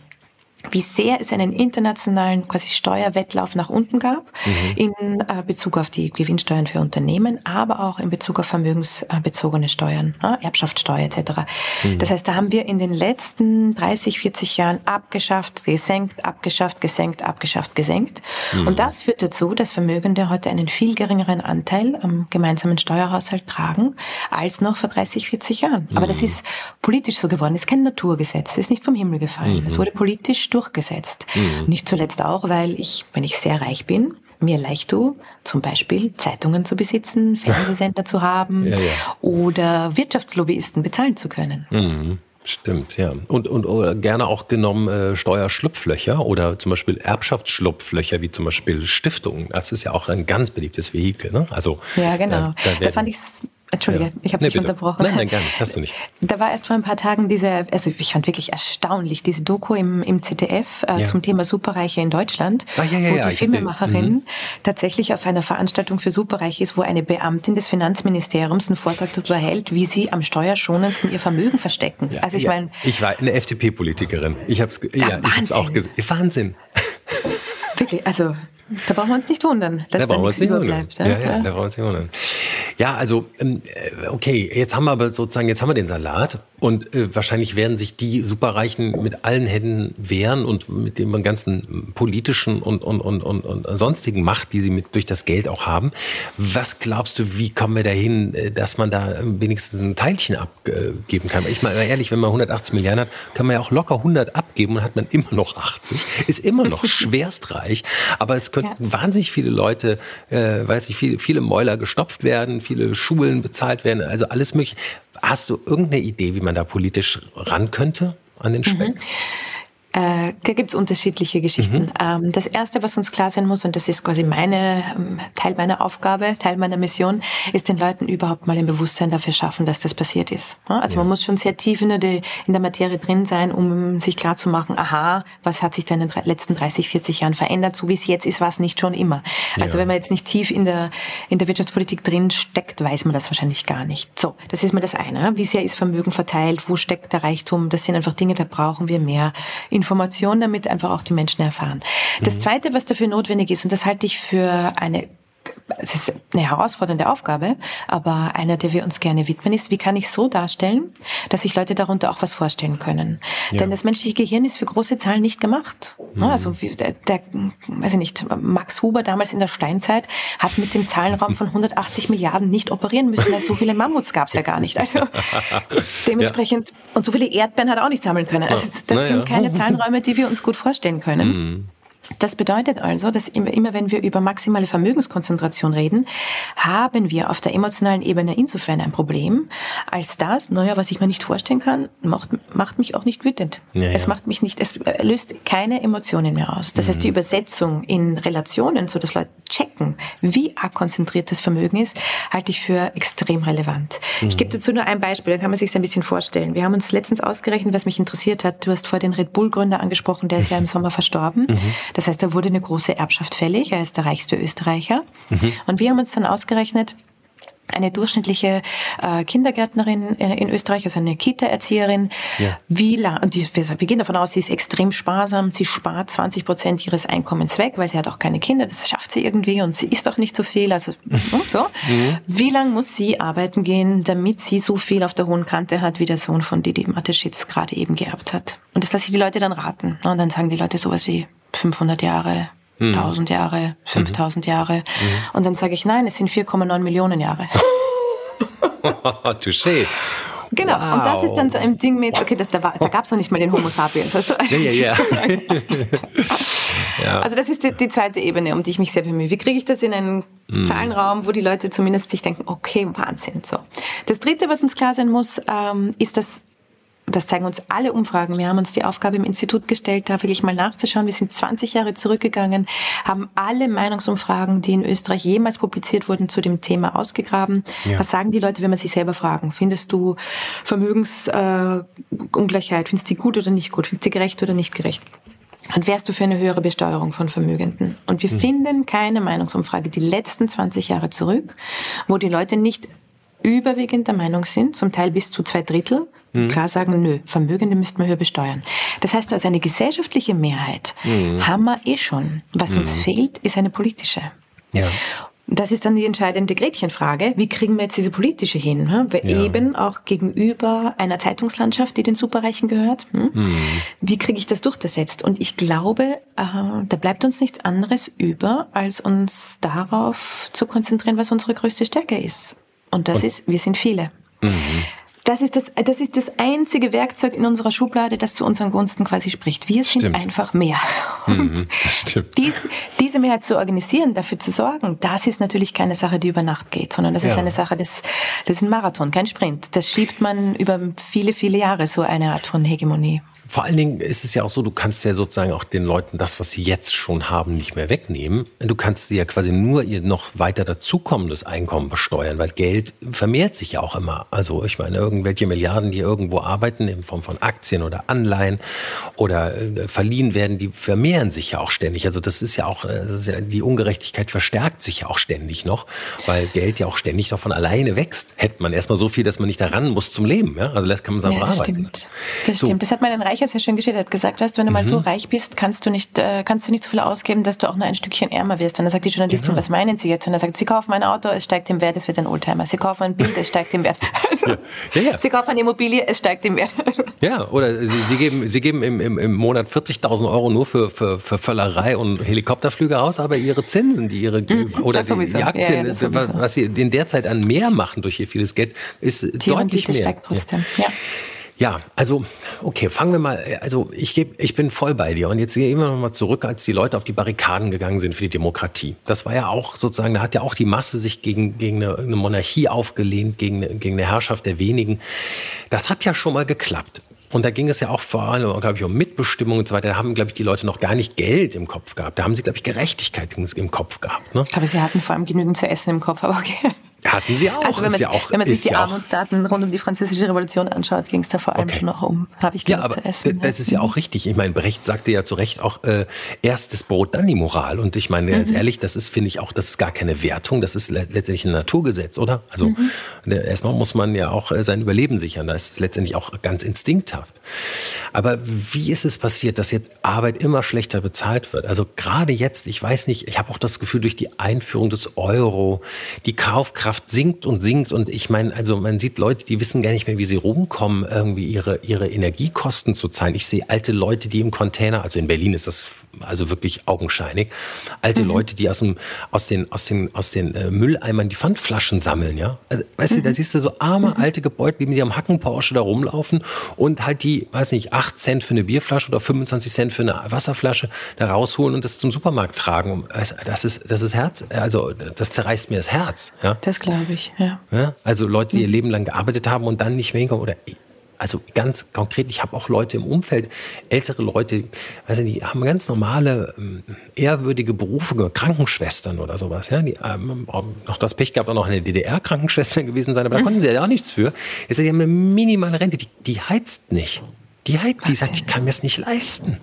[SPEAKER 3] wie sehr es einen internationalen quasi Steuerwettlauf nach unten gab mhm. in äh, Bezug auf die Gewinnsteuern für Unternehmen, aber auch in Bezug auf vermögensbezogene Steuern, äh, Erbschaftssteuer etc. Mhm. Das heißt, da haben wir in den letzten 30, 40 Jahren abgeschafft, gesenkt, abgeschafft, gesenkt, abgeschafft, gesenkt. Mhm. Und das führt dazu, dass Vermögende heute einen viel geringeren Anteil am gemeinsamen Steuerhaushalt tragen als noch vor 30, 40 Jahren. Aber das mhm. ist politisch so geworden. Das ist kein Naturgesetz. Das ist nicht vom Himmel gefallen. Es mhm. wurde politisch durchgesetzt. Mhm. Nicht zuletzt auch, weil ich, wenn ich sehr reich bin, mir leicht tue, zum Beispiel Zeitungen zu besitzen, Fernsehsender zu haben ja, ja. oder Wirtschaftslobbyisten bezahlen zu können.
[SPEAKER 2] Mhm. Stimmt, ja. Und, und gerne auch genommen äh, Steuerschlupflöcher oder zum Beispiel Erbschaftsschlupflöcher, wie zum Beispiel Stiftungen. Das ist ja auch ein ganz beliebtes Vehikel. Ne? Also,
[SPEAKER 3] ja, genau. Da, da, da fand ich es Entschuldige, ja. ich habe nee, dich bitte. unterbrochen.
[SPEAKER 2] Nein, nein, gar nicht. Hast du nicht.
[SPEAKER 3] Da war erst vor ein paar Tagen diese, also ich fand wirklich erstaunlich, diese Doku im, im ZDF äh, ja. zum Thema Superreiche in Deutschland, ah, ja, wo die Filmemacherin den, mhm. tatsächlich auf einer Veranstaltung für Superreiche ist, wo eine Beamtin des Finanzministeriums einen Vortrag darüber hält, wie sie am steuerschonendsten ihr Vermögen verstecken.
[SPEAKER 2] also ich meine... Ich war eine FDP-Politikerin. Ich habe es ja, auch gesehen. Wahnsinn.
[SPEAKER 3] Wirklich, also da brauchen wir uns nicht wundern, dass da, da nichts überbleibt.
[SPEAKER 2] Ja, ja, ja, da brauchen wir uns nicht wundern. Ja, also ähm, äh, okay, jetzt haben wir aber sozusagen, jetzt haben wir den Salat und äh, wahrscheinlich werden sich die Superreichen mit allen Händen wehren und mit dem ganzen politischen und, und, und, und, und sonstigen Macht, die sie mit durch das Geld auch haben. Was glaubst du, wie kommen wir dahin, äh, dass man da wenigstens ein Teilchen abgeben kann? Ich meine ehrlich, wenn man 180 Milliarden hat, kann man ja auch locker 100 abgeben und hat man immer noch 80. Ist immer noch schwerstreich, aber es könnten ja. wahnsinnig viele Leute, äh, weiß ich, viele, viele Mäuler gestopft werden, viele Schulen bezahlt werden, also alles mögliche. Hast du irgendeine Idee, wie man da politisch ran könnte an den Speck? Mhm.
[SPEAKER 3] Äh, da gibt's unterschiedliche Geschichten. Mhm. Ähm, das Erste, was uns klar sein muss, und das ist quasi meine ähm, Teil meiner Aufgabe, Teil meiner Mission, ist den Leuten überhaupt mal ein Bewusstsein dafür schaffen, dass das passiert ist. Also ja. man muss schon sehr tief in der, in der Materie drin sein, um sich klar zu machen, aha, was hat sich denn in den letzten 30, 40 Jahren verändert? So wie es jetzt ist, war es nicht schon immer. Also ja. wenn man jetzt nicht tief in der, in der Wirtschaftspolitik drin steckt, weiß man das wahrscheinlich gar nicht. So, das ist mal das eine. Wie sehr ist Vermögen verteilt? Wo steckt der Reichtum? Das sind einfach Dinge, da brauchen wir mehr Information, damit einfach auch die Menschen erfahren. Das mhm. Zweite, was dafür notwendig ist, und das halte ich für eine es ist eine herausfordernde Aufgabe, aber einer, der wir uns gerne widmen, ist, wie kann ich so darstellen, dass sich Leute darunter auch was vorstellen können. Ja. Denn das menschliche Gehirn ist für große Zahlen nicht gemacht. Mhm. Also der, der, weiß ich nicht, Max Huber damals in der Steinzeit hat mit dem Zahlenraum von 180 Milliarden nicht operieren müssen, weil so viele Mammuts gab es ja gar nicht. Also dementsprechend, ja. und so viele Erdbeeren hat er auch nicht sammeln können. Also das ja. sind keine Zahlenräume, die wir uns gut vorstellen können. Mhm. Das bedeutet also, dass immer, immer wenn wir über maximale Vermögenskonzentration reden, haben wir auf der emotionalen Ebene insofern ein Problem, als das, naja, was ich mir nicht vorstellen kann, macht, macht mich auch nicht wütend. Ja, es macht mich nicht, es löst keine Emotionen mehr aus. Das mhm. heißt, die Übersetzung in Relationen, so dass Leute checken, wie arg das Vermögen ist, halte ich für extrem relevant. Mhm. Ich gebe dazu nur ein Beispiel, dann kann man sich ein bisschen vorstellen. Wir haben uns letztens ausgerechnet, was mich interessiert hat. Du hast vor den Red Bull Gründer angesprochen, der ist ja im Sommer verstorben. Mhm. Das heißt, da wurde eine große Erbschaft fällig. Er ist der reichste Österreicher. Mhm. Und wir haben uns dann ausgerechnet, eine durchschnittliche äh, Kindergärtnerin in, in, Österreich, also eine Kita-Erzieherin, ja. wie lang, und die, wir, wir, gehen davon aus, sie ist extrem sparsam, sie spart 20 Prozent ihres Einkommens weg, weil sie hat auch keine Kinder, das schafft sie irgendwie und sie isst auch nicht so viel, also so. Mhm. Wie lang muss sie arbeiten gehen, damit sie so viel auf der hohen Kante hat, wie der Sohn von Didi Mateschitz gerade eben geerbt hat? Und das lasse ich die Leute dann raten. Und dann sagen die Leute sowas wie 500 Jahre, 1000 hm. Jahre, 5000 mhm. Jahre. Mhm. Und dann sage ich, nein, es sind 4,9 Millionen Jahre.
[SPEAKER 2] Touché.
[SPEAKER 3] Genau, wow. und das ist dann so ein Ding mit, okay, das, da, da gab es noch nicht mal den Homo sapiens. Weißt du? Also, ja, ja, ja. also das ist die, die, zweite Ebene, um die ich mich sehr bemühe. Wie kriege ich das in einen mm. Zahlenraum, wo die Leute zumindest sich denken, okay, Wahnsinn. So. Das dritte, was uns klar sein muss, ähm, ist, dass das zeigen uns alle Umfragen. Wir haben uns die Aufgabe im Institut gestellt, da wirklich mal nachzuschauen. Wir sind 20 Jahre zurückgegangen, haben alle Meinungsumfragen, die in Österreich jemals publiziert wurden, zu dem Thema ausgegraben. Ja. Was sagen die Leute, wenn man sich selber fragen? Findest du Vermögensungleichheit, äh, findest du die gut oder nicht gut? Findest du die gerecht oder nicht gerecht? Und wärst du für eine höhere Besteuerung von Vermögenden? Und wir hm. finden keine Meinungsumfrage die letzten 20 Jahre zurück, wo die Leute nicht überwiegend der Meinung sind, zum Teil bis zu zwei Drittel, mhm. klar sagen, nö, Vermögende müssten wir höher besteuern. Das heißt also, eine gesellschaftliche Mehrheit mhm. haben wir eh schon. Was mhm. uns fehlt, ist eine politische. Ja. Das ist dann die entscheidende Gretchenfrage. Wie kriegen wir jetzt diese politische hin? Hm? Ja. Eben auch gegenüber einer Zeitungslandschaft, die den Superreichen gehört. Hm? Mhm. Wie kriege ich das durchgesetzt? Und ich glaube, äh, da bleibt uns nichts anderes über, als uns darauf zu konzentrieren, was unsere größte Stärke ist. Und das Und? ist, wir sind viele. Mhm. das ist das, das ist das einzige Werkzeug in unserer Schublade, das zu unseren Gunsten quasi spricht. Wir sind stimmt. einfach mehr. Und mhm, dies, diese Mehrheit zu organisieren, dafür zu sorgen, das ist natürlich keine Sache, die über Nacht geht, sondern das ja. ist eine Sache, das, das ist ein Marathon, kein Sprint. Das schiebt man über viele, viele Jahre, so eine Art von Hegemonie.
[SPEAKER 2] Vor allen Dingen ist es ja auch so, du kannst ja sozusagen auch den Leuten das, was sie jetzt schon haben, nicht mehr wegnehmen. Du kannst sie ja quasi nur ihr noch weiter dazukommendes Einkommen besteuern, weil Geld vermehrt sich ja auch immer. Also ich meine, irgendwelche Milliarden, die irgendwo arbeiten in Form von Aktien oder Anleihen oder äh, verliehen werden, die vermehren sich ja auch ständig. Also das ist ja auch, ist ja, die Ungerechtigkeit verstärkt sich ja auch ständig noch, weil Geld ja auch ständig noch von alleine wächst. Hätte man erstmal so viel, dass man nicht daran muss zum Leben. Ja? Also das kann man sagen, ja,
[SPEAKER 3] das arbeiten. Stimmt. Das so. stimmt. Das hat man in Reich ja sehr schön geschildert, hat gesagt, weißt wenn du mhm. mal so mhm. reich bist, kannst du nicht, äh, kannst du nicht so viel ausgeben, dass du auch nur ein Stückchen ärmer wirst. Und dann sagt die Journalistin, genau. was meinen Sie jetzt? Und er sagt, Sie kaufen ein Auto, es steigt im Wert, es wird ein Oldtimer. Sie kaufen ein Bild, es steigt im Wert. Also, ja. Ja, ja. Sie kaufen eine Immobilie, es steigt im Wert.
[SPEAKER 2] Ja, oder Sie, Sie geben, Sie geben im, im, im Monat 40.000 Euro nur für, für, für Völlerei und Helikopterflüge aus, aber Ihre Zinsen, die Ihre, mhm, oder die, die, Aktien, was, was Sie in der Zeit an mehr machen durch Ihr vieles Geld, ist die deutlich mehr. steigt trotzdem, ja. Ja, also, okay, fangen wir mal, also ich, geb, ich bin voll bei dir und jetzt gehen wir nochmal zurück, als die Leute auf die Barrikaden gegangen sind für die Demokratie. Das war ja auch sozusagen, da hat ja auch die Masse sich gegen, gegen eine, eine Monarchie aufgelehnt, gegen gegen eine Herrschaft der wenigen. Das hat ja schon mal geklappt. Und da ging es ja auch vor allem, glaube ich, um Mitbestimmung und so weiter. Da haben, glaube ich, die Leute noch gar nicht Geld im Kopf gehabt. Da haben sie, glaube ich, Gerechtigkeit im Kopf gehabt. Ne?
[SPEAKER 3] Ich glaube, sie hatten vor allem genügend zu essen im Kopf, aber okay.
[SPEAKER 2] Hatten sie auch.
[SPEAKER 3] Also wenn man,
[SPEAKER 2] ja auch,
[SPEAKER 3] wenn man sich die ja Armutsdaten rund um die französische Revolution anschaut, ging es da vor allem okay. schon noch um, habe ich genug ja, zu essen.
[SPEAKER 2] Das ist ja auch richtig. Ich meine, Brecht sagte ja zu Recht auch, äh, erstes Brot, dann die Moral. Und ich meine, ganz mhm. ehrlich, das ist, finde ich auch, das ist gar keine Wertung, das ist letztendlich ein Naturgesetz, oder? Also mhm. erstmal muss man ja auch äh, sein Überleben sichern. Das ist letztendlich auch ganz instinkthaft. Aber wie ist es passiert, dass jetzt Arbeit immer schlechter bezahlt wird? Also gerade jetzt, ich weiß nicht, ich habe auch das Gefühl, durch die Einführung des Euro, die Kaufkraft sinkt und sinkt. Und ich meine, also man sieht Leute, die wissen gar nicht mehr, wie sie rumkommen, irgendwie ihre, ihre Energiekosten zu zahlen. Ich sehe alte Leute, die im Container, also in Berlin ist das also wirklich augenscheinig, alte mhm. Leute, die aus, dem, aus den, aus den, aus den äh, Mülleimern die Pfandflaschen sammeln, ja. Also, weißt mhm. du, da siehst du so arme mhm. alte Gebäude, die mit ihrem Hacken Porsche da rumlaufen und halt die, weiß nicht, 8 Cent für eine Bierflasche oder 25 Cent für eine Wasserflasche da rausholen und das zum Supermarkt tragen. Das ist, das ist Herz, also das zerreißt mir das Herz. Ja?
[SPEAKER 3] Das glaube ich, ja. ja.
[SPEAKER 2] Also Leute, die ihr mhm. Leben lang gearbeitet haben und dann nicht mehr hinkommen oder also ganz konkret, ich habe auch Leute im Umfeld, ältere Leute, also die haben ganz normale, ähm, ehrwürdige Berufe, Krankenschwestern oder sowas. Ja? Die haben noch das Pech gehabt, auch noch eine DDR-Krankenschwester gewesen sein, aber da konnten sie ja auch nichts für. Jetzt, die haben eine minimale Rente, die, die heizt nicht. Die heizt, die sagt, ich kann mir das nicht leisten.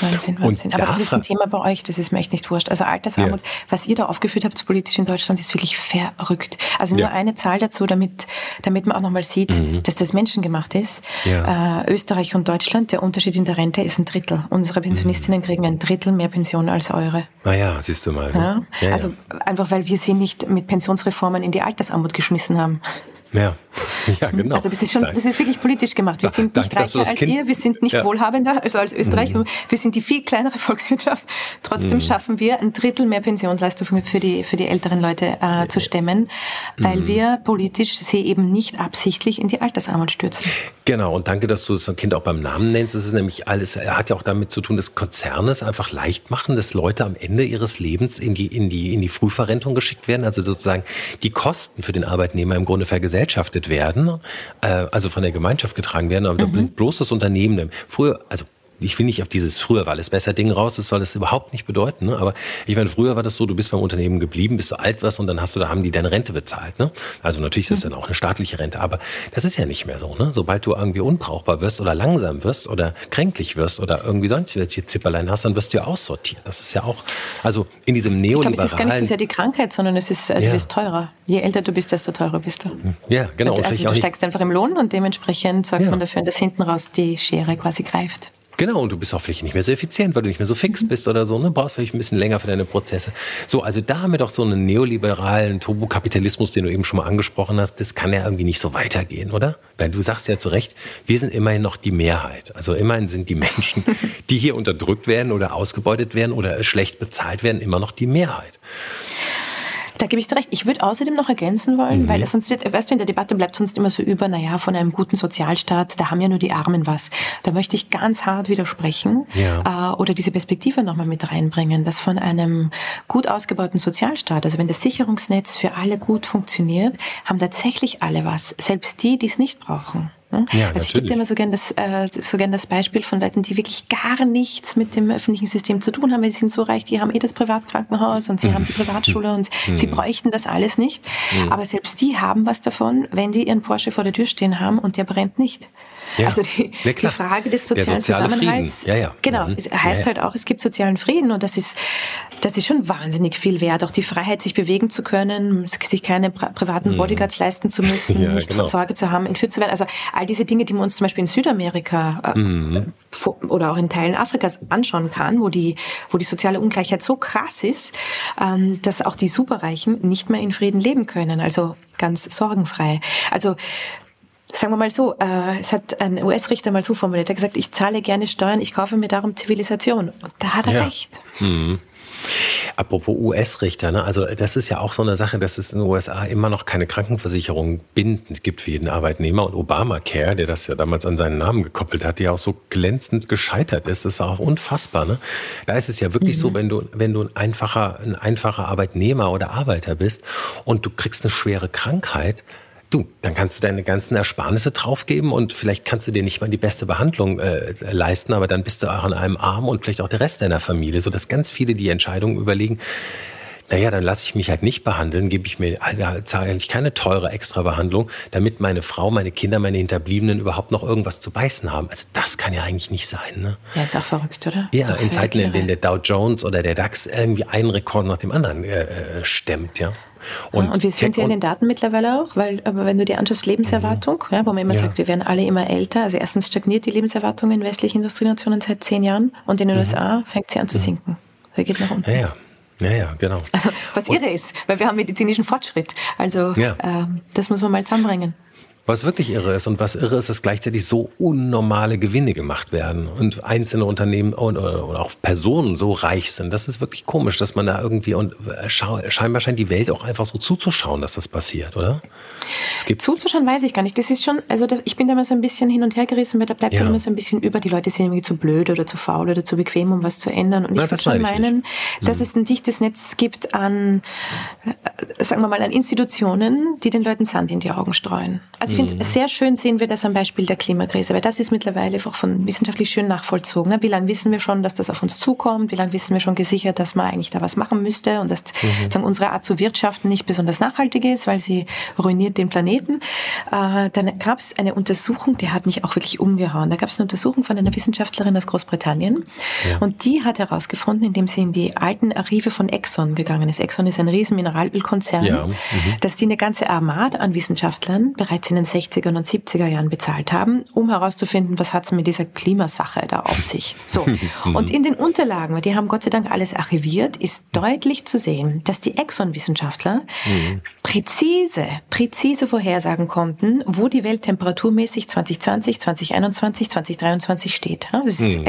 [SPEAKER 3] Wahnsinn, Wahnsinn. Aber das ist ein Thema bei euch, das ist mir echt nicht wurscht. Also Altersarmut, ja. was ihr da aufgeführt habt politisch in Deutschland, ist wirklich verrückt. Also nur ja. eine Zahl dazu, damit, damit man auch nochmal sieht, mhm. dass das menschengemacht ist. Ja. Äh, Österreich und Deutschland, der Unterschied in der Rente ist ein Drittel. Unsere Pensionistinnen mhm. kriegen ein Drittel mehr Pension als eure.
[SPEAKER 2] Naja, ah siehst du mal.
[SPEAKER 3] Ne? also einfach, weil wir sie nicht mit Pensionsreformen in die Altersarmut geschmissen haben.
[SPEAKER 2] Ja. ja, genau.
[SPEAKER 3] Also das ist schon, das ist wirklich politisch gemacht. Wir sind nicht Danke, reicher als kind ihr, wir sind nicht ja. wohlhabender, also als Österreich, mhm. wir sind die viel kleinere Volkswirtschaft. Trotzdem mhm. schaffen wir ein Drittel mehr Pensionsleistungen für die, für die älteren Leute äh, zu stemmen, weil mhm. wir politisch sie eben nicht absichtlich in die Altersarmut stürzen.
[SPEAKER 2] Genau, und danke, dass du das Kind auch beim Namen nennst. Das ist nämlich alles, er hat ja auch damit zu tun, dass Konzerne es einfach leicht machen, dass Leute am Ende ihres Lebens in die, in die, in die Frühverrentung geschickt werden, also sozusagen die Kosten für den Arbeitnehmer im Grunde vergesellt vergesellschaftet werden, äh, also von der Gemeinschaft getragen werden, aber mhm. da bloß das Unternehmen. Früher, also ich will nicht auf dieses früher war alles besser Ding raus, das soll das überhaupt nicht bedeuten. Ne? Aber ich meine, früher war das so, du bist beim Unternehmen geblieben, bis du alt warst und dann hast du, da haben die deine Rente bezahlt. Ne? Also natürlich ist das mhm. dann auch eine staatliche Rente, aber das ist ja nicht mehr so. Ne? Sobald du irgendwie unbrauchbar wirst oder langsam wirst oder kränklich wirst oder irgendwie sonst welche Zipperlein hast, dann wirst du ja aussortiert. Das ist ja auch, also in diesem neoliberalen... Ich glaube,
[SPEAKER 3] es ist gar nicht so sehr die Krankheit, sondern es ist, äh, du ja. wirst teurer. Je älter du bist, desto teurer bist du.
[SPEAKER 2] Ja, genau.
[SPEAKER 3] Und, also du steigst einfach im Lohn und dementsprechend sorgt ja. man dafür, dass hinten raus die Schere quasi greift.
[SPEAKER 2] Genau, und du bist auch vielleicht nicht mehr so effizient, weil du nicht mehr so fix mhm. bist oder so, ne? brauchst vielleicht ein bisschen länger für deine Prozesse. So, also da haben wir doch so einen neoliberalen Turbokapitalismus, den du eben schon mal angesprochen hast, das kann ja irgendwie nicht so weitergehen, oder? Weil du sagst ja zu Recht, wir sind immerhin noch die Mehrheit. Also immerhin sind die Menschen, die hier unterdrückt werden oder ausgebeutet werden oder schlecht bezahlt werden, immer noch die Mehrheit.
[SPEAKER 3] Da gebe ich dir recht. Ich würde außerdem noch ergänzen wollen, mhm. weil sonst wird, weißt du, in der Debatte bleibt sonst immer so über, naja, von einem guten Sozialstaat, da haben ja nur die Armen was. Da möchte ich ganz hart widersprechen ja. äh, oder diese Perspektive nochmal mit reinbringen, dass von einem gut ausgebauten Sozialstaat, also wenn das Sicherungsnetz für alle gut funktioniert, haben tatsächlich alle was, selbst die, die es nicht brauchen. Ne? Ja, also ich gebe dir immer so gern, das, äh, so gern das Beispiel von Leuten, die wirklich gar nichts mit dem öffentlichen System zu tun haben. Sie sind so reich, die haben eh das Privatkrankenhaus und sie mhm. haben die Privatschule und mhm. sie bräuchten das alles nicht. Mhm. Aber selbst die haben was davon, wenn die ihren Porsche vor der Tür stehen haben und der brennt nicht. Ja. Also die, ja, die, Frage des sozialen Zusammenhalts. Ja. Genau, mhm. es heißt halt auch, es gibt sozialen Frieden und das ist, das ist schon wahnsinnig viel wert. Auch die Freiheit, sich bewegen zu können, sich keine privaten mhm. Bodyguards leisten zu müssen, nicht genau. Sorge zu haben, entführt zu werden. Also all diese Dinge, die man uns zum Beispiel in Südamerika äh, mhm. oder auch in Teilen Afrikas anschauen kann, wo die, wo die soziale Ungleichheit so krass ist, ähm, dass auch die Superreichen nicht mehr in Frieden leben können. Also ganz sorgenfrei. Also Sagen wir mal so, äh, es hat ein US-Richter mal so formuliert, er hat gesagt, ich zahle gerne Steuern, ich kaufe mir darum Zivilisation. Und da hat er ja. recht. Mhm.
[SPEAKER 2] Apropos US-Richter, ne? also das ist ja auch so eine Sache, dass es in den USA immer noch keine Krankenversicherung bindend gibt für jeden Arbeitnehmer. Und Obamacare, der das ja damals an seinen Namen gekoppelt hat, die auch so glänzend gescheitert ist, ist auch unfassbar. Ne? Da ist es ja wirklich mhm. so, wenn du, wenn du ein einfacher, ein einfacher Arbeitnehmer oder Arbeiter bist und du kriegst eine schwere Krankheit, Du, dann kannst du deine ganzen Ersparnisse draufgeben und vielleicht kannst du dir nicht mal die beste Behandlung äh, leisten, aber dann bist du auch an einem Arm und vielleicht auch der Rest deiner Familie, sodass ganz viele die Entscheidung überlegen, naja, dann lasse ich mich halt nicht behandeln, gebe ich mir, da zahle ich keine teure Extrabehandlung, damit meine Frau, meine Kinder, meine Hinterbliebenen überhaupt noch irgendwas zu beißen haben. Also das kann ja eigentlich nicht sein. Ne?
[SPEAKER 3] Ja, ist auch verrückt, oder?
[SPEAKER 2] Ja, in Zeiten, in denen der Dow Jones oder der DAX irgendwie einen Rekord nach dem anderen äh, äh stemmt, ja.
[SPEAKER 3] Und, ja, und wir sehen sie in den Daten mittlerweile auch, weil aber wenn du dir anschaust, Lebenserwartung, mhm. ja, wo man immer ja. sagt, wir werden alle immer älter. Also erstens stagniert die Lebenserwartung in westlichen Industrienationen seit zehn Jahren und in den mhm. USA fängt sie an zu mhm. sinken. Sie geht nach unten.
[SPEAKER 2] Ja, ja. Ja, genau.
[SPEAKER 3] Also, was irre ist, weil wir haben medizinischen Fortschritt. Also, ja. äh, das muss man mal zusammenbringen.
[SPEAKER 2] Was wirklich irre ist und was irre ist, dass gleichzeitig so unnormale Gewinne gemacht werden und einzelne Unternehmen oder auch Personen so reich sind. Das ist wirklich komisch, dass man da irgendwie und scheinbar scheint die Welt auch einfach so zuzuschauen, dass das passiert, oder?
[SPEAKER 3] Es gibt zuzuschauen weiß ich gar nicht. Das ist schon, also ich bin da immer so ein bisschen hin und her gerissen, weil da bleibt ja. immer so ein bisschen über. Die Leute sind irgendwie zu blöd oder zu faul oder zu bequem, um was zu ändern. Und ich würde schon meinen, dass hm. es ein dichtes Netz gibt an, äh, sagen wir mal, an Institutionen, die den Leuten Sand in die Augen streuen. Also finde, mhm. sehr schön sehen wir das am Beispiel der Klimakrise, weil das ist mittlerweile auch von wissenschaftlich schön nachvollzogen. Ne? Wie lange wissen wir schon, dass das auf uns zukommt? Wie lange wissen wir schon gesichert, dass man eigentlich da was machen müsste und dass mhm. unsere Art zu wirtschaften nicht besonders nachhaltig ist, weil sie ruiniert den Planeten? Äh, dann gab es eine Untersuchung, die hat mich auch wirklich umgehauen. Da gab es eine Untersuchung von einer Wissenschaftlerin aus Großbritannien ja. und die hat herausgefunden, indem sie in die alten Archive von Exxon gegangen ist. Exxon ist ein riesen Mineralölkonzern, ja. mhm. dass die eine ganze Armada an Wissenschaftlern bereits in den 60er und 70er Jahren bezahlt haben, um herauszufinden, was hat es mit dieser Klimasache da auf sich. So. Und in den Unterlagen, die haben Gott sei Dank alles archiviert, ist deutlich zu sehen, dass die Exxon-Wissenschaftler mhm. präzise, präzise vorhersagen konnten, wo die Welt temperaturmäßig 2020, 2021, 2023 steht. Das ist mhm.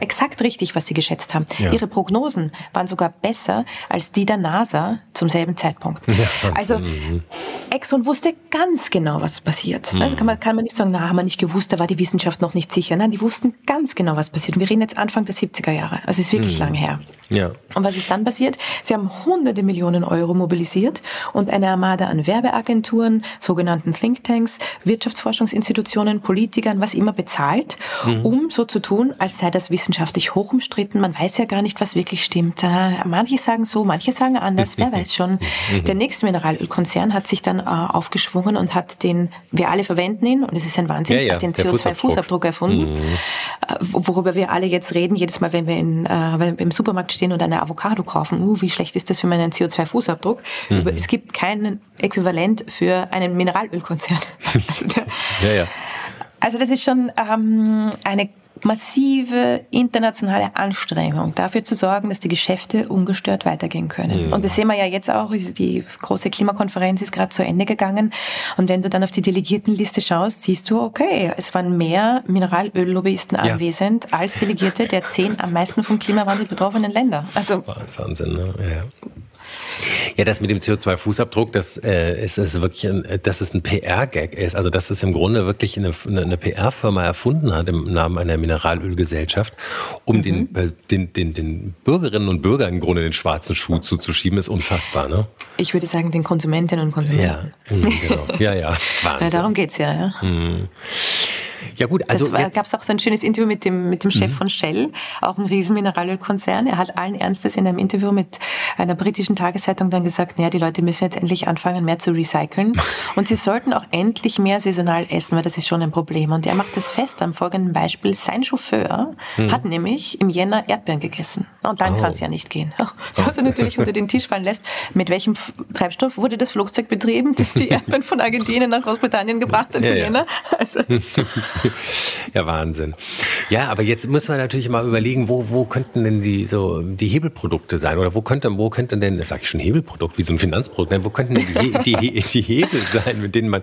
[SPEAKER 3] exakt richtig, was sie geschätzt haben. Ja. Ihre Prognosen waren sogar besser als die der NASA zum selben Zeitpunkt. Ja, also mhm. Exxon wusste ganz genau, was passiert. Mhm. Also kann man, kann man nicht sagen, na, haben wir nicht gewusst, da war die Wissenschaft noch nicht sicher. Nein, die wussten ganz genau, was passiert. Und wir reden jetzt Anfang der 70er Jahre. Also es ist wirklich mhm. lang her. Ja. Und was ist dann passiert? Sie haben hunderte Millionen Euro mobilisiert und eine Armada an Werbeagenturen, sogenannten Thinktanks, Wirtschaftsforschungsinstitutionen, Politikern, was immer bezahlt, mhm. um so zu tun, als sei das wissenschaftlich hoch umstritten. Man weiß ja gar nicht, was wirklich stimmt. Manche sagen so, manche sagen anders, wer weiß schon. Mhm. Der nächste Mineralölkonzern hat sich dann äh, aufgeschwungen und hat den, wir alle verwenden ihn, und es ist ein Wahnsinn, ja, ja, hat den CO2-Fußabdruck erfunden, mhm. Äh, worüber wir alle jetzt reden, jedes Mal, wenn wir in, äh, im Supermarkt stehen und eine Avocado kaufen, uh, wie schlecht ist das für meinen CO2-Fußabdruck? Mhm. Es gibt kein Äquivalent für einen Mineralölkonzern. also, der, ja, ja. also das ist schon ähm, eine massive internationale Anstrengung, dafür zu sorgen, dass die Geschäfte ungestört weitergehen können. Mhm. Und das sehen wir ja jetzt auch, die große Klimakonferenz ist gerade zu Ende gegangen. Und wenn du dann auf die Delegiertenliste schaust, siehst du, okay, es waren mehr Mineralöllobbyisten ja. anwesend als Delegierte der zehn am meisten vom Klimawandel betroffenen Länder.
[SPEAKER 2] Also Wahnsinn, ne? Ja. Ja, das mit dem CO2-Fußabdruck, das äh, ist, ist wirklich, ein, dass es ein PR-Gag ist. Also dass es im Grunde wirklich eine, eine PR-Firma erfunden hat im Namen einer Mineralölgesellschaft, um mhm. den, äh, den, den, den Bürgerinnen und Bürgern im Grunde den schwarzen Schuh zuzuschieben, ist unfassbar, ne?
[SPEAKER 3] Ich würde sagen, den Konsumentinnen und Konsumenten.
[SPEAKER 2] Ja, genau. Ja, ja.
[SPEAKER 3] Wahnsinn. Ja, darum geht's ja, ja. Mhm.
[SPEAKER 2] Ja gut, also
[SPEAKER 3] das gab es auch so ein schönes Interview mit dem mit dem Chef mhm. von Shell, auch ein riesen Mineralölkonzern. Er hat allen Ernstes in einem Interview mit einer britischen Tageszeitung dann gesagt, naja, die Leute müssen jetzt endlich anfangen, mehr zu recyceln und sie sollten auch endlich mehr saisonal essen, weil das ist schon ein Problem. Und er macht das fest am folgenden Beispiel. Sein Chauffeur mhm. hat nämlich im Jänner Erdbeeren gegessen. Und dann oh. kann es ja nicht gehen. Was er natürlich unter den Tisch fallen lässt. Mit welchem Treibstoff wurde das Flugzeug betrieben, das die Erdbeeren von Argentinien nach Großbritannien gebracht hat ja, im ja. Jänner? Also.
[SPEAKER 2] ja, Wahnsinn. Ja, aber jetzt müssen wir natürlich mal überlegen, wo, wo könnten denn die, so, die Hebelprodukte sein? Oder wo könnte, wo könnte denn, das sage ich schon Hebelprodukt, wie so ein Finanzprodukt, nein, wo könnten denn die, die, die Hebel sein, mit denen man,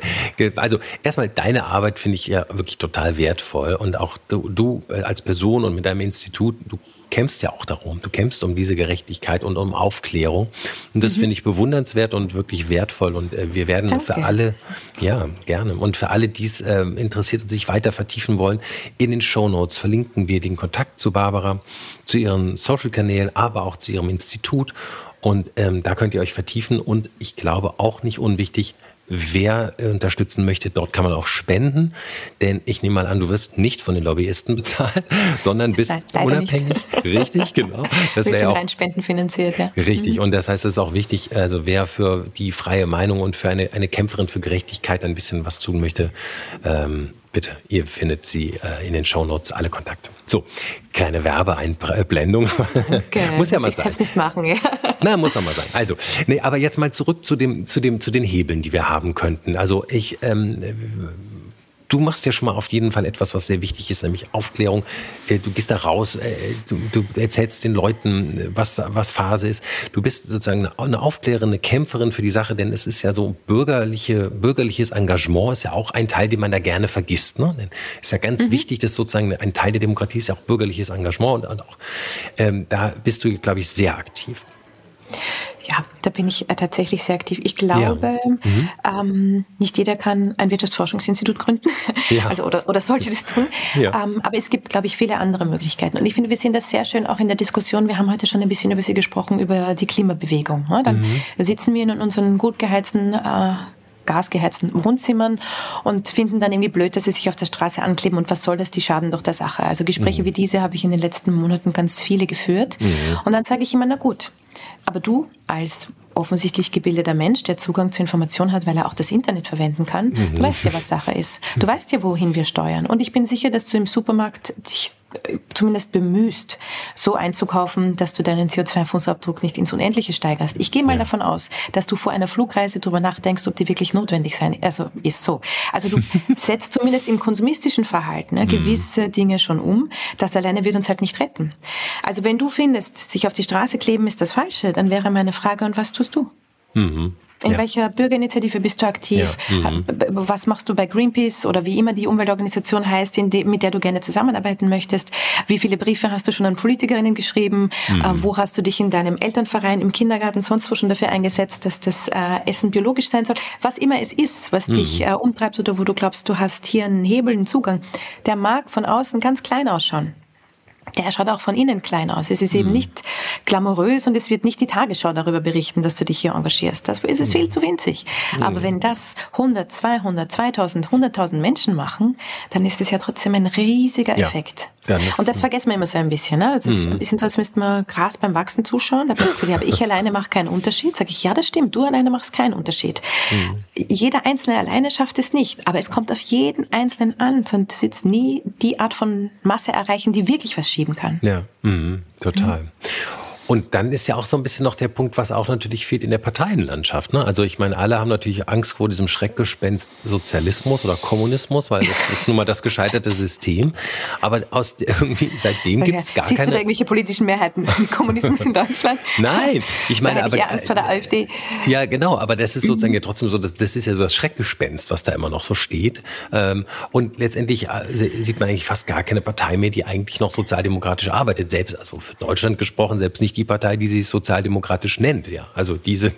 [SPEAKER 2] also erstmal deine Arbeit finde ich ja wirklich total wertvoll und auch du, du als Person und mit deinem Institut, du kämpfst ja auch darum. Du kämpfst um diese Gerechtigkeit und um Aufklärung. Und das mhm. finde ich bewundernswert und wirklich wertvoll. Und äh, wir werden Danke. für alle, ja, gerne. Und für alle, die es äh, interessiert und sich weiter vertiefen wollen, in den Show Notes verlinken wir den Kontakt zu Barbara, zu ihren Social-Kanälen, aber auch zu ihrem Institut. Und ähm, da könnt ihr euch vertiefen. Und ich glaube auch nicht unwichtig, wer unterstützen möchte, dort kann man auch spenden. Denn ich nehme mal an, du wirst nicht von den Lobbyisten bezahlt, sondern bist Nein, unabhängig. Nicht. Richtig, genau.
[SPEAKER 3] Das wäre auch rein spendenfinanziert, ja.
[SPEAKER 2] Richtig. Mhm. Und das heißt, es ist auch wichtig, also wer für die freie Meinung und für eine, eine Kämpferin für Gerechtigkeit ein bisschen was tun möchte, ähm, bitte, ihr findet sie äh, in den Shownotes alle Kontakte. So, kleine Werbeeinblendung.
[SPEAKER 3] Okay. muss ja mal sein. Ich nicht machen, ja.
[SPEAKER 2] Na, muss auch mal sein. Also, nee, aber jetzt mal zurück zu dem, zu dem, zu den Hebeln, die wir haben könnten. Also ich ähm, du machst ja schon mal auf jeden Fall etwas, was sehr wichtig ist, nämlich Aufklärung. Äh, du gehst da raus, äh, du, du erzählst den Leuten, was, was Phase ist. Du bist sozusagen eine aufklärende Kämpferin für die Sache, denn es ist ja so bürgerliche, bürgerliches Engagement ist ja auch ein Teil, den man da gerne vergisst. Ne? Denn ist ja ganz mhm. wichtig, dass sozusagen ein Teil der Demokratie ist ja auch bürgerliches Engagement und auch ähm, da bist du, glaube ich, sehr aktiv.
[SPEAKER 3] Ja, da bin ich äh, tatsächlich sehr aktiv. Ich glaube, ja. mhm. ähm, nicht jeder kann ein Wirtschaftsforschungsinstitut gründen, ja. also oder, oder sollte das tun. Ja. Ähm, aber es gibt, glaube ich, viele andere Möglichkeiten. Und ich finde, wir sehen das sehr schön auch in der Diskussion. Wir haben heute schon ein bisschen über sie gesprochen, über die Klimabewegung. Ne? Dann mhm. sitzen wir in unseren gut geheizten äh, gasgeheizten Wohnzimmern und finden dann irgendwie blöd, dass sie sich auf der Straße ankleben und was soll das, die schaden doch der Sache. Also Gespräche mhm. wie diese habe ich in den letzten Monaten ganz viele geführt. Mhm. Und dann sage ich immer, na gut, aber du als offensichtlich gebildeter Mensch, der Zugang zu Informationen hat, weil er auch das Internet verwenden kann, mhm. du weißt ja, was Sache ist. Du weißt ja, wohin wir steuern. Und ich bin sicher, dass du im Supermarkt dich zumindest bemühst, so einzukaufen, dass du deinen CO2-Fußabdruck nicht ins Unendliche steigerst. Ich gehe mal ja. davon aus, dass du vor einer Flugreise darüber nachdenkst, ob die wirklich notwendig sein, also ist so. Also du setzt zumindest im konsumistischen Verhalten ne, gewisse Dinge schon um. Das alleine wird uns halt nicht retten. Also wenn du findest, sich auf die Straße kleben ist das Falsche, dann wäre meine Frage, und was tust du? Mhm. In ja. welcher Bürgerinitiative bist du aktiv? Ja. Mhm. Was machst du bei Greenpeace oder wie immer die Umweltorganisation heißt, de, mit der du gerne zusammenarbeiten möchtest? Wie viele Briefe hast du schon an Politikerinnen geschrieben? Mhm. Äh, wo hast du dich in deinem Elternverein, im Kindergarten, sonst wo schon dafür eingesetzt, dass das äh, Essen biologisch sein soll? Was immer es ist, was mhm. dich äh, umtreibt oder wo du glaubst, du hast hier einen Hebel, einen Zugang, der mag von außen ganz klein ausschauen der schaut auch von innen klein aus. Es ist eben mhm. nicht glamourös und es wird nicht die Tagesschau darüber berichten, dass du dich hier engagierst. Dafür ist es mhm. viel zu winzig. Mhm. Aber wenn das 100, 200, 2000, 100.000 Menschen machen, dann ist es ja trotzdem ein riesiger ja. Effekt. Und das vergessen wir immer so ein bisschen. Ne? Es ist mhm. ein bisschen so, als müsste man Gras beim Wachsen zuschauen. Da bist du, aber ich alleine mache keinen Unterschied. Sag ich, ja, das stimmt. Du alleine machst keinen Unterschied. Mhm. Jeder Einzelne alleine schafft es nicht. Aber es kommt auf jeden Einzelnen an. Sonst wird es nie die Art von Masse erreichen, die wirklich was schieben kann.
[SPEAKER 2] Ja, mhm, total. Und dann ist ja auch so ein bisschen noch der Punkt, was auch natürlich fehlt in der Parteienlandschaft. Ne? Also ich meine, alle haben natürlich Angst vor diesem Schreckgespenst Sozialismus oder Kommunismus, weil das ist nun mal das gescheiterte System. Aber aus irgendwie seitdem gibt es gar
[SPEAKER 3] Siehst
[SPEAKER 2] keine.
[SPEAKER 3] Siehst du da irgendwelche politischen Mehrheiten? Kommunismus in Deutschland?
[SPEAKER 2] Nein, ich meine,
[SPEAKER 3] da
[SPEAKER 2] aber
[SPEAKER 3] ich Angst vor der AfD.
[SPEAKER 2] Ja, genau. Aber das ist sozusagen ja trotzdem so, das, das ist ja so das Schreckgespenst, was da immer noch so steht. Ähm, und letztendlich äh, sieht man eigentlich fast gar keine Partei mehr, die eigentlich noch sozialdemokratisch arbeitet. Selbst, also für Deutschland gesprochen, selbst nicht nicht die Partei, die sich sozialdemokratisch nennt. Ja, also diese,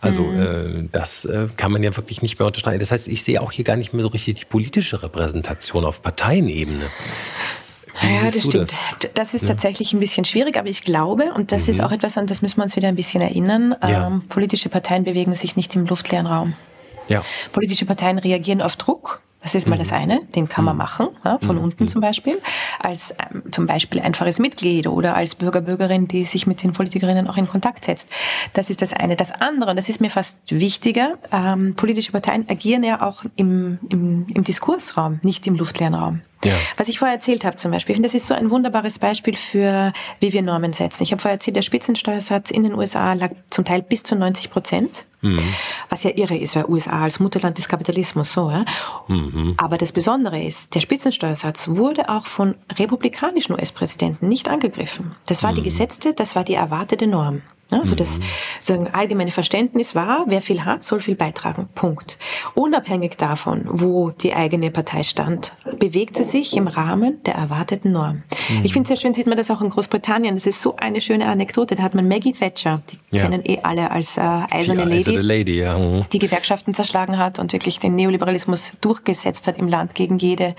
[SPEAKER 2] also mhm. äh, das äh, kann man ja wirklich nicht mehr unterstreichen. Das heißt, ich sehe auch hier gar nicht mehr so richtig die politische Repräsentation auf Parteienebene.
[SPEAKER 3] ja, das stimmt. Das, das ist ja. tatsächlich ein bisschen schwierig, aber ich glaube, und das mhm. ist auch etwas, an das müssen wir uns wieder ein bisschen erinnern, ja. ähm, politische Parteien bewegen sich nicht im luftleeren Raum. Ja. Politische Parteien reagieren auf Druck das ist mal mhm. das eine, den kann man mhm. machen, ja, von mhm. unten zum Beispiel, als ähm, zum Beispiel einfaches Mitglied oder als Bürger, Bürgerin, die sich mit den Politikerinnen auch in Kontakt setzt. Das ist das eine. Das andere, und das ist mir fast wichtiger, ähm, politische Parteien agieren ja auch im, im, im Diskursraum, nicht im luftleeren Raum. Ja. Was ich vorher erzählt habe zum Beispiel, das ist so ein wunderbares Beispiel für, wie wir Normen setzen. Ich habe vorher erzählt, der Spitzensteuersatz in den USA lag zum Teil bis zu 90 Prozent. Mhm. Was ja irre ist, weil USA als Mutterland des Kapitalismus so. Ja? Mhm. Aber das Besondere ist, der Spitzensteuersatz wurde auch von republikanischen US-Präsidenten nicht angegriffen. Das war mhm. die gesetzte, das war die erwartete Norm. Also das sagen, allgemeine Verständnis war, wer viel hat, soll viel beitragen. Punkt. Unabhängig davon, wo die eigene Partei stand, bewegte sich im Rahmen der erwarteten Norm. Mhm. Ich finde sehr schön, sieht man das auch in Großbritannien. Das ist so eine schöne Anekdote. Da hat man Maggie Thatcher, die ja. kennen eh alle als äh, eiserne die Lady, Lady ja. mhm. die Gewerkschaften zerschlagen hat und wirklich den Neoliberalismus durchgesetzt hat im Land gegen jede,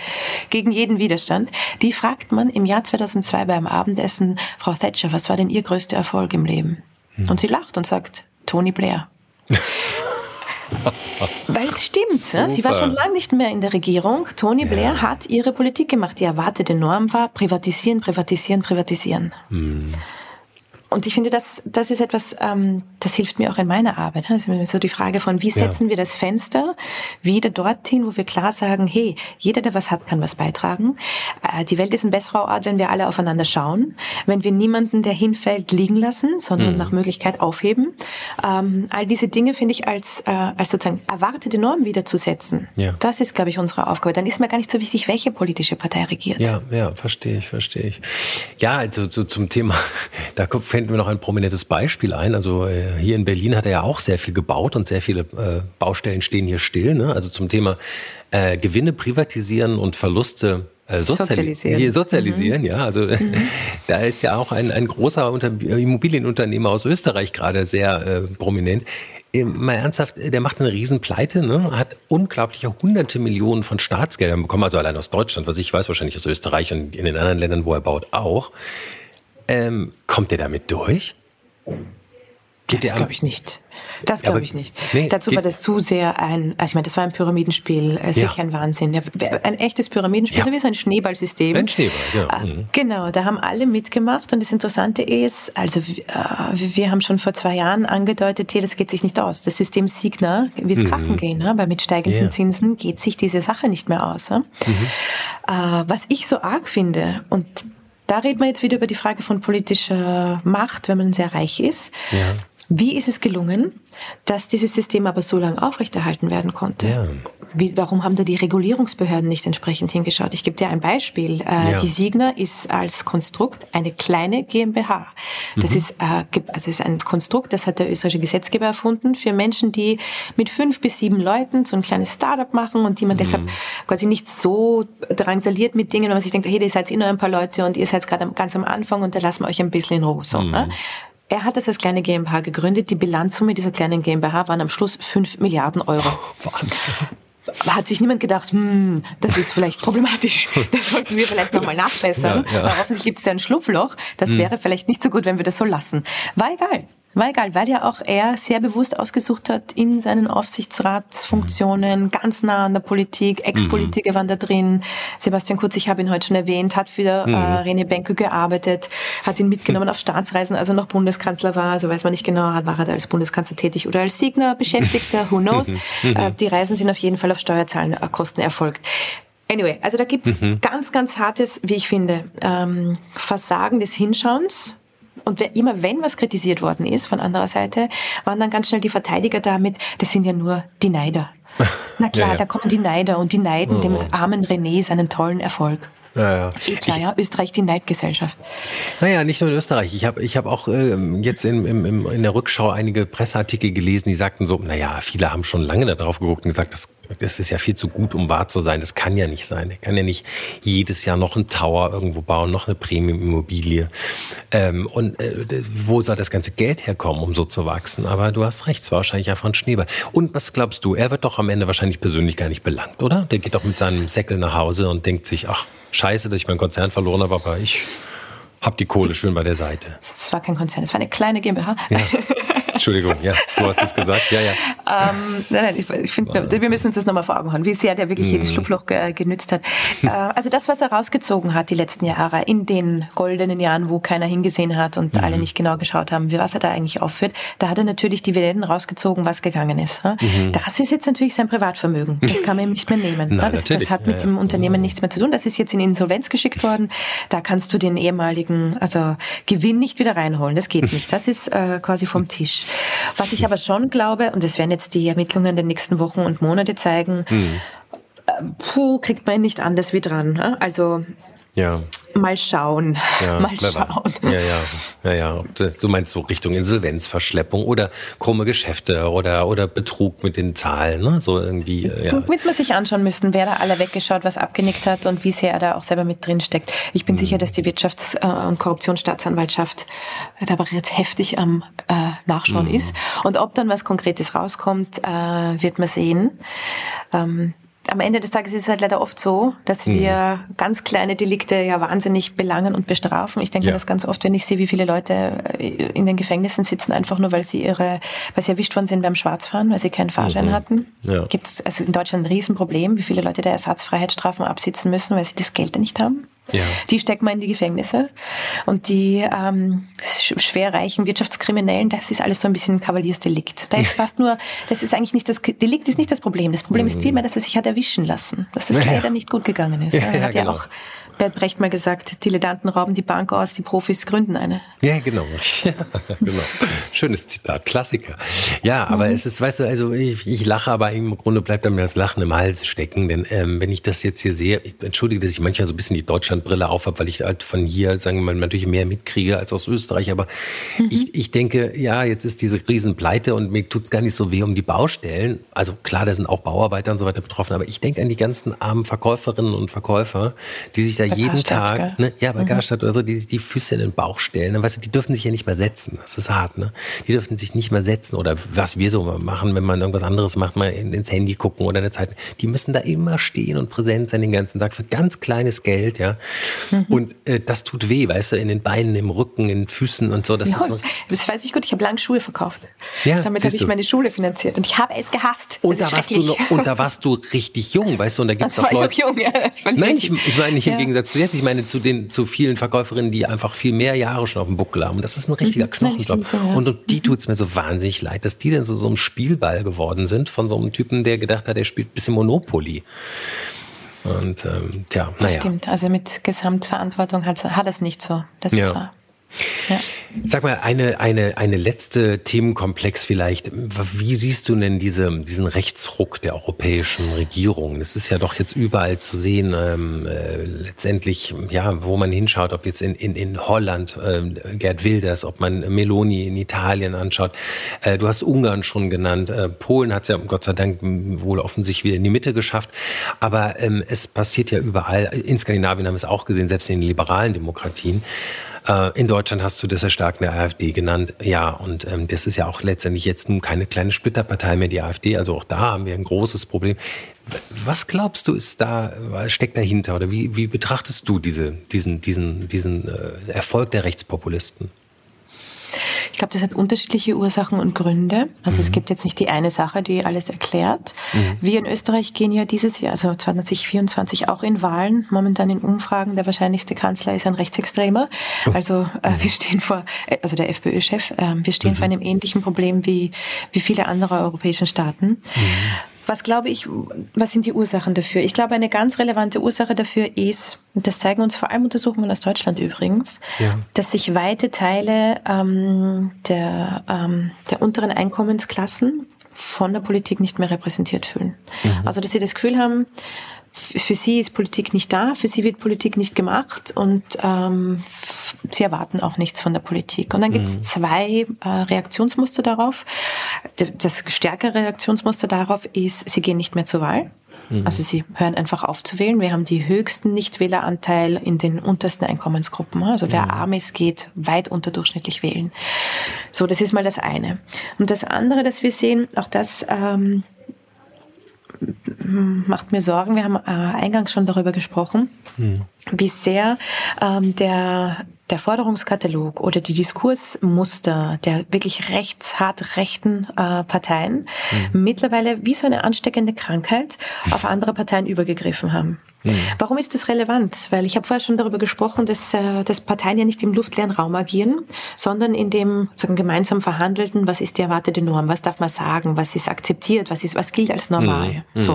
[SPEAKER 3] gegen jeden Widerstand. Die fragt man im Jahr 2002 beim Abendessen, Frau Thatcher, was war denn Ihr größter Erfolg im Leben? Und sie lacht und sagt, Tony Blair. Weil es stimmt, ne? sie war schon lange nicht mehr in der Regierung. Tony ja. Blair hat ihre Politik gemacht. Die erwartete Norm war privatisieren, privatisieren, privatisieren. Hm. Und ich finde, das, das ist etwas, ähm, das hilft mir auch in meiner Arbeit. Also so die Frage von, wie setzen ja. wir das Fenster wieder dorthin, wo wir klar sagen, hey, jeder, der was hat, kann was beitragen. Äh, die Welt ist ein besserer Ort, wenn wir alle aufeinander schauen, wenn wir niemanden, der hinfällt, liegen lassen, sondern mhm. nach Möglichkeit aufheben. Ähm, all diese Dinge finde ich als, äh, als sozusagen erwartete Norm wiederzusetzen. Ja. Das ist, glaube ich, unsere Aufgabe. Dann ist mir gar nicht so wichtig, welche politische Partei regiert.
[SPEAKER 2] Ja, ja, verstehe ich, verstehe ich. Ja, also so zum Thema, da kommt fällt mir noch ein prominentes Beispiel ein. Also äh, hier in Berlin hat er ja auch sehr viel gebaut und sehr viele äh, Baustellen stehen hier still. Ne? Also zum Thema äh, Gewinne privatisieren und Verluste äh, soziali sozialisieren. Sozialisieren, mhm. ja. Also mhm. da ist ja auch ein, ein großer Unter Immobilienunternehmer aus Österreich gerade sehr äh, prominent. Mal ernsthaft, der macht eine Riesenpleite, ne? hat unglaubliche hunderte Millionen von Staatsgeldern bekommen, also allein aus Deutschland, was ich weiß, wahrscheinlich aus Österreich und in den anderen Ländern, wo er baut, auch. Ähm, kommt der damit durch?
[SPEAKER 3] Geht das glaube ich nicht. Das glaube ich nicht. Nee, Dazu war das zu sehr ein, also ich meine, das war ein Pyramidenspiel, es ist ja. ein Wahnsinn. Ein echtes Pyramidenspiel, ja. so wie so ein Schneeballsystem. Ein Schneeball, genau. Mhm. Genau, da haben alle mitgemacht und das Interessante ist, also äh, wir haben schon vor zwei Jahren angedeutet, hier, das geht sich nicht aus. Das System Signa wird mhm. krachen gehen, ne? weil mit steigenden yeah. Zinsen geht sich diese Sache nicht mehr aus. Ne? Mhm. Äh, was ich so arg finde und da reden wir jetzt wieder über die Frage von politischer Macht, wenn man sehr reich ist. Ja. Wie ist es gelungen, dass dieses System aber so lange aufrechterhalten werden konnte? Ja. Wie, warum haben da die Regulierungsbehörden nicht entsprechend hingeschaut? Ich gebe dir ein Beispiel. Äh, ja. Die Signa ist als Konstrukt eine kleine GmbH. Das mhm. ist, äh, also ist ein Konstrukt, das hat der österreichische Gesetzgeber erfunden für Menschen, die mit fünf bis sieben Leuten so ein kleines Startup machen und die man mhm. deshalb quasi nicht so drangsaliert mit Dingen, wenn man sich denkt, hey, ihr seid eh nur ein paar Leute und ihr seid gerade ganz am Anfang und da lassen wir euch ein bisschen in Ruhe. So, mhm. ne? Er hat das als kleine GmbH gegründet. Die Bilanzsumme dieser kleinen GmbH waren am Schluss 5 Milliarden Euro. Wahnsinn. Hat sich niemand gedacht, hm, das ist vielleicht problematisch, das sollten wir vielleicht nochmal nachbessern. Ja, ja. Aber offensichtlich gibt es ja ein Schlupfloch, das hm. wäre vielleicht nicht so gut, wenn wir das so lassen. War egal. War egal, weil ja auch er sehr bewusst ausgesucht hat in seinen Aufsichtsratsfunktionen, ganz nah an der Politik, Ex-Politiker mhm. waren da drin. Sebastian Kurz, ich habe ihn heute schon erwähnt, hat für mhm. äh, René Benke gearbeitet, hat ihn mitgenommen mhm. auf Staatsreisen, als er noch Bundeskanzler war. Also weiß man nicht genau, war er da als Bundeskanzler tätig oder als Signer Beschäftigter, who knows. Mhm. Äh, die Reisen sind auf jeden Fall auf Steuerzahlenkosten erfolgt. Anyway, also da gibt's mhm. ganz, ganz hartes, wie ich finde, ähm, Versagen des Hinschauens und immer wenn was kritisiert worden ist von anderer Seite, waren dann ganz schnell die Verteidiger damit, das sind ja nur die Neider. Na klar, ja, ja. da kommen die Neider und die neiden oh. dem armen René seinen tollen Erfolg. Ja, ja. Eh klar, ich, ja, Österreich die Neidgesellschaft.
[SPEAKER 2] Naja, nicht nur in Österreich. Ich habe ich hab auch ähm, jetzt in, im, in der Rückschau einige Presseartikel gelesen, die sagten so, naja, viele haben schon lange darauf geguckt und gesagt, das das ist ja viel zu gut, um wahr zu sein. Das kann ja nicht sein. Er kann ja nicht jedes Jahr noch einen Tower irgendwo bauen, noch eine Premium-Immobilie. Ähm, und äh, wo soll das ganze Geld herkommen, um so zu wachsen? Aber du hast recht, es war wahrscheinlich einfach ein Schneeball. Und was glaubst du? Er wird doch am Ende wahrscheinlich persönlich gar nicht belangt, oder? Der geht doch mit seinem Säckel nach Hause und denkt sich, ach, scheiße, dass ich meinen Konzern verloren habe, aber ich hab die Kohle schön bei der Seite.
[SPEAKER 3] Es war kein Konzern, es war eine kleine GmbH.
[SPEAKER 2] Ja. Entschuldigung, ja, du hast es gesagt. Ja, ja.
[SPEAKER 3] Ähm, nein, nein, ich, ich finde, wir müssen uns das nochmal vor Augen haben, wie sehr der wirklich jedes mhm. Schlupfloch ge genützt hat. Äh, also das, was er rausgezogen hat die letzten Jahre, in den goldenen Jahren, wo keiner hingesehen hat und mhm. alle nicht genau geschaut haben, wie was er da eigentlich aufführt, da hat er natürlich Dividenden rausgezogen, was gegangen ist. Mhm. Das ist jetzt natürlich sein Privatvermögen. Das kann man ihm nicht mehr nehmen. Nein, das, das, hat mit ja, dem Unternehmen mhm. nichts mehr zu tun. Das ist jetzt in Insolvenz geschickt worden. Da kannst du den ehemaligen also Gewinn nicht wieder reinholen. Das geht nicht. Das ist äh, quasi vom Tisch. Was ich aber schon glaube, und das werden jetzt die Ermittlungen der nächsten Wochen und Monate zeigen, hm. puh, kriegt man ihn nicht anders wie dran. Ne? Also ja. Mal schauen. Ja, mal schauen.
[SPEAKER 2] Ja, ja, ja, ja. Du meinst so Richtung Insolvenzverschleppung oder krumme Geschäfte oder, oder Betrug mit den Zahlen, ne? So irgendwie.
[SPEAKER 3] Äh, ja. Wird man sich anschauen müssen, wer da alle weggeschaut, was abgenickt hat und wie sehr er da auch selber mit drin steckt. Ich bin mhm. sicher, dass die Wirtschafts- äh, und Korruptionsstaatsanwaltschaft da aber jetzt heftig am äh, Nachschauen mhm. ist. Und ob dann was Konkretes rauskommt, äh, wird man sehen. Ähm, am Ende des Tages ist es halt leider oft so, dass mhm. wir ganz kleine Delikte ja wahnsinnig belangen und bestrafen. Ich denke ja. das ganz oft, wenn ich sehe, wie viele Leute äh, in den Gefängnissen sitzen, einfach nur weil sie ihre, weil sie erwischt worden sind beim Schwarzfahren, weil sie keinen Fahrschein mhm. hatten. Ja. Gibt es also in Deutschland ein Riesenproblem, wie viele Leute da Ersatzfreiheitsstrafen absitzen müssen, weil sie das Geld nicht haben. Ja. Die steckt man in die Gefängnisse. Und die ähm, schwer reichen Wirtschaftskriminellen, das ist alles so ein bisschen Kavaliersdelikt. Da ist fast nur, das ist eigentlich nicht das Delikt ist nicht das Problem. Das Problem ist mhm. vielmehr, dass er sich hat erwischen lassen, dass es ja. leider nicht gut gegangen ist. Ja, er hat ja, genau. auch Bert Brecht mal gesagt, Dilettanten rauben die Bank aus, die Profis gründen eine.
[SPEAKER 2] Ja, genau. Ja, genau. Schönes Zitat, Klassiker. Ja, aber mhm. es ist, weißt du, also ich, ich lache, aber im Grunde bleibt mir das Lachen im Hals stecken. Denn ähm, wenn ich das jetzt hier sehe, ich entschuldige, dass ich manchmal so ein bisschen die Deutschlandbrille aufhab, weil ich halt von hier, sagen wir mal, natürlich mehr mitkriege als aus Österreich. Aber mhm. ich, ich denke, ja, jetzt ist diese Riesenpleite und mir tut es gar nicht so weh um die Baustellen. Also klar, da sind auch Bauarbeiter und so weiter betroffen, aber ich denke an die ganzen armen Verkäuferinnen und Verkäufer, die sich da jeden Garstadt, Tag, ne, ja, bei mhm. Garstadt oder so, die sich die Füße in den Bauch stellen. Ne, weißt du, die dürfen sich ja nicht mehr setzen. Das ist hart, ne? Die dürfen sich nicht mehr setzen oder was wir so machen, wenn man irgendwas anderes macht, mal ins Handy gucken oder eine Zeit. Die müssen da immer stehen und präsent sein den ganzen Tag für ganz kleines Geld, ja. Mhm. Und äh, das tut weh, weißt du, in den Beinen, im Rücken, in den Füßen und so. Das, ja,
[SPEAKER 3] ist das weiß ich gut. Ich habe lange Schuhe verkauft. Ja, Damit habe ich meine Schule finanziert und ich habe es gehasst.
[SPEAKER 2] Und da, warst du noch, und da warst du richtig jung, weißt du, und da gibt es auch Leute. Ich auch jung, ja, Nein, ich, ich meine nicht im Gegensatz zu jetzt. Ich meine zu den zu vielen Verkäuferinnen, die einfach viel mehr Jahre schon auf dem Buckel haben. Und das ist ein richtiger mhm, Knochenjob. So, ja. Und, und die mhm. tut es mir so wahnsinnig leid, dass die dann so, so ein Spielball geworden sind von so einem Typen, der gedacht hat, er spielt ein bisschen Monopoly. Und ähm, tja, naja.
[SPEAKER 3] Das stimmt. Also mit Gesamtverantwortung hat, hat es nicht so. Das ist wahr.
[SPEAKER 2] Ja. Sag mal, eine, eine, eine letzte Themenkomplex vielleicht. Wie siehst du denn diese, diesen Rechtsruck der europäischen Regierungen? Es ist ja doch jetzt überall zu sehen, ähm, äh, letztendlich, ja, wo man hinschaut, ob jetzt in, in, in Holland äh, Gerd Wilders, ob man Meloni in Italien anschaut. Äh, du hast Ungarn schon genannt. Äh, Polen hat es ja Gott sei Dank wohl offensichtlich wieder in die Mitte geschafft. Aber ähm, es passiert ja überall. In Skandinavien haben wir es auch gesehen, selbst in den liberalen Demokratien. Äh, in Deutschland hast du das Erstarken der AfD genannt. Ja, und ähm, das ist ja auch letztendlich jetzt nun keine kleine Splitterpartei mehr, die AfD. Also auch da haben wir ein großes Problem. Was glaubst du, ist da, steckt dahinter? Oder wie, wie betrachtest du diese, diesen, diesen, diesen äh, Erfolg der Rechtspopulisten?
[SPEAKER 3] Ich glaube, das hat unterschiedliche Ursachen und Gründe. Also mhm. es gibt jetzt nicht die eine Sache, die alles erklärt. Mhm. Wir in Österreich gehen ja dieses Jahr, also 2024 auch in Wahlen, momentan in Umfragen. Der wahrscheinlichste Kanzler ist ein Rechtsextremer. Oh. Also äh, wir stehen vor, äh, also der FPÖ-Chef, äh, wir stehen mhm. vor einem ähnlichen Problem wie, wie viele andere europäischen Staaten. Was glaube ich, was sind die Ursachen dafür? Ich glaube, eine ganz relevante Ursache dafür ist, das zeigen uns vor allem Untersuchungen aus Deutschland übrigens, ja. dass sich weite Teile ähm, der, ähm, der unteren Einkommensklassen von der Politik nicht mehr repräsentiert fühlen. Mhm. Also, dass sie das Gefühl haben, für sie ist Politik nicht da, für sie wird Politik nicht gemacht und ähm, sie erwarten auch nichts von der Politik. Und dann gibt es mhm. zwei äh, Reaktionsmuster darauf. Das stärkere Reaktionsmuster darauf ist, sie gehen nicht mehr zur Wahl. Mhm. Also sie hören einfach auf zu wählen. Wir haben die höchsten Nichtwähleranteil in den untersten Einkommensgruppen. Also wer mhm. arm ist, geht weit unterdurchschnittlich wählen. So, das ist mal das eine. Und das andere, das wir sehen, auch das ähm, macht mir Sorgen. Wir haben äh, eingangs schon darüber gesprochen, mhm. Wie sehr ähm, der der Forderungskatalog oder die Diskursmuster der wirklich rechtshart rechten äh, Parteien mhm. mittlerweile wie so eine ansteckende Krankheit auf andere Parteien übergegriffen haben. Mhm. Warum ist das relevant? Weil ich habe vorher schon darüber gesprochen, dass, äh, dass Parteien ja nicht im luftleeren Raum agieren, sondern in dem sagen, gemeinsam verhandelten, was ist die erwartete Norm, was darf man sagen, was ist akzeptiert, was, ist, was gilt als normal. Mhm. So.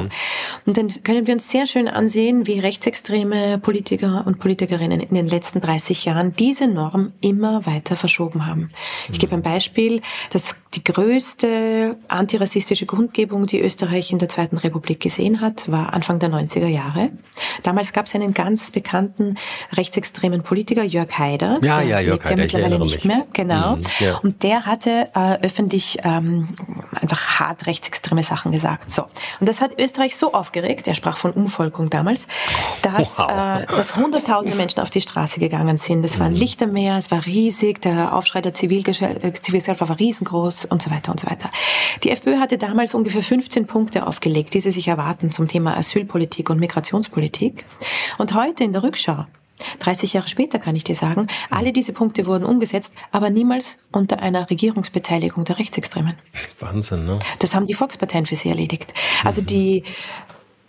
[SPEAKER 3] Und dann können wir uns sehr schön ansehen, wie rechtsextreme Politiker und Politikerinnen in den letzten 30 Jahren diese Norm immer weiter verschoben haben. Ich gebe ein Beispiel, dass die größte antirassistische Grundgebung, die Österreich in der Zweiten Republik gesehen hat, war Anfang der 90er Jahre. Damals gab es einen ganz bekannten rechtsextremen Politiker, Jörg Haider.
[SPEAKER 2] Ja, ja, Jörg
[SPEAKER 3] Haider. Ja mittlerweile nicht mehr, genau. Mhm, ja. Und der hatte äh, öffentlich ähm, einfach hart rechtsextreme Sachen gesagt. So. Und das hat Österreich so aufgeregt, er sprach von Umvolkung damals, dass, wow. äh, dass hunderttausende Menschen auf die Straße gegangen sind. Das war ein mhm. Lichtermeer, es war riesig, der Aufschrei der Zivilgesellschaft äh, war riesengroß und so weiter und so weiter. Die FPÖ hatte damals ungefähr 15 Punkte aufgelegt, die sie sich erwarten zum Thema Asylpolitik und Migrationspolitik. Politik. Und heute in der Rückschau 30 Jahre später kann ich dir sagen, alle diese Punkte wurden umgesetzt, aber niemals unter einer Regierungsbeteiligung der Rechtsextremen.
[SPEAKER 2] Wahnsinn, ne?
[SPEAKER 3] Das haben die Volksparteien für sie erledigt. Also mhm. die,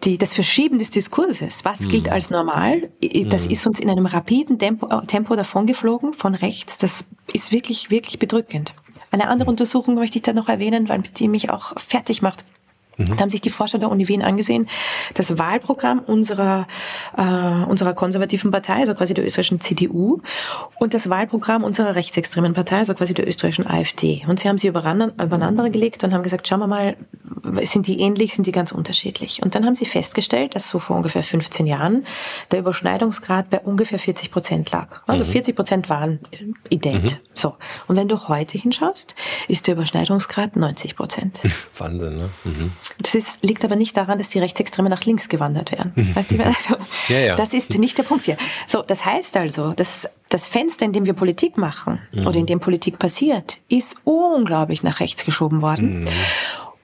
[SPEAKER 3] die, das Verschieben des Diskurses, was mhm. gilt als normal, das mhm. ist uns in einem rapiden Tempo, Tempo davongeflogen von rechts. Das ist wirklich, wirklich bedrückend. Eine andere mhm. Untersuchung möchte ich da noch erwähnen, weil die mich auch fertig macht. Da haben sich die Forscher der Uni Wien angesehen, das Wahlprogramm unserer, äh, unserer konservativen Partei, also quasi der österreichischen CDU, und das Wahlprogramm unserer rechtsextremen Partei, also quasi der österreichischen AfD. Und sie haben sie übereinander gelegt und haben gesagt, schauen wir mal, sind die ähnlich, sind die ganz unterschiedlich? Und dann haben sie festgestellt, dass so vor ungefähr 15 Jahren der Überschneidungsgrad bei ungefähr 40 Prozent lag. Also mhm. 40 Prozent waren ident. Mhm. So. Und wenn du heute hinschaust, ist der Überschneidungsgrad 90 Prozent.
[SPEAKER 2] Wahnsinn, ne? Mhm.
[SPEAKER 3] Das ist, liegt aber nicht daran, dass die Rechtsextreme nach links gewandert wären. Weißt du, also, ja, ja. Das ist nicht der Punkt hier. So, das heißt also, dass das Fenster, in dem wir Politik machen mhm. oder in dem Politik passiert, ist unglaublich nach rechts geschoben worden. Mhm.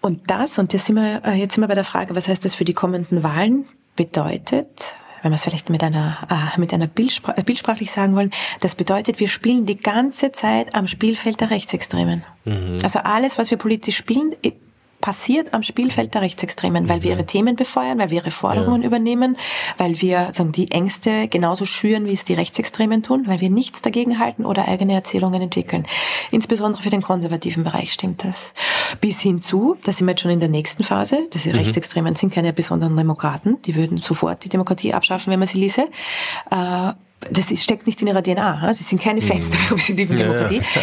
[SPEAKER 3] Und das, und das sind wir, äh, jetzt sind wir bei der Frage, was heißt das für die kommenden Wahlen, bedeutet, wenn wir es vielleicht mit einer, äh, mit einer Bildspra äh, bildsprachlich sagen wollen, das bedeutet, wir spielen die ganze Zeit am Spielfeld der Rechtsextremen. Mhm. Also alles, was wir politisch spielen, passiert am Spielfeld der Rechtsextremen, weil wir ihre Themen befeuern, weil wir ihre Forderungen ja. übernehmen, weil wir sagen, die Ängste genauso schüren, wie es die Rechtsextremen tun, weil wir nichts dagegen halten oder eigene Erzählungen entwickeln. Insbesondere für den konservativen Bereich stimmt das. Bis hin zu, da sind wir jetzt schon in der nächsten Phase, dass die mhm. Rechtsextremen sind keine besonderen Demokraten, die würden sofort die Demokratie abschaffen, wenn man sie ließe. Äh, das steckt nicht in ihrer DNA. Sie sind keine Fans mhm. der repräsentativen Demokratie. Ja.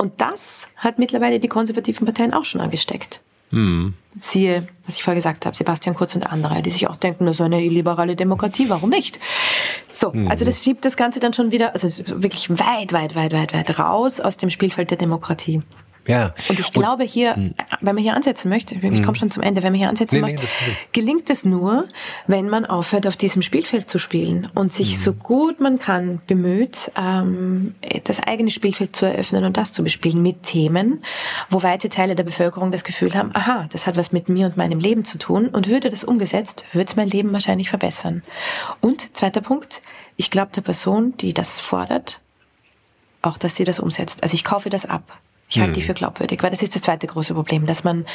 [SPEAKER 3] Und das hat mittlerweile die konservativen Parteien auch schon angesteckt. Hm. Siehe, was ich vorher gesagt habe, Sebastian Kurz und andere, die sich auch denken, nur so eine illiberale Demokratie, warum nicht? So, hm. also das schiebt das Ganze dann schon wieder, also wirklich weit, weit, weit, weit, weit raus aus dem Spielfeld der Demokratie.
[SPEAKER 2] Ja.
[SPEAKER 3] Und ich glaube hier, und, wenn man hier ansetzen möchte, ich komme hm. schon zum Ende, wenn man hier ansetzen nee, möchte, nee, gelingt es nur, wenn man aufhört, auf diesem Spielfeld zu spielen und sich mhm. so gut man kann bemüht, ähm, das eigene Spielfeld zu eröffnen und das zu bespielen mit Themen, wo weite Teile der Bevölkerung das Gefühl haben, aha, das hat was mit mir und meinem Leben zu tun und würde das umgesetzt, würde es mein Leben wahrscheinlich verbessern. Und zweiter Punkt, ich glaube der Person, die das fordert, auch, dass sie das umsetzt. Also ich kaufe das ab. Ich halte hm. die für glaubwürdig, weil das ist das zweite große Problem, dass man,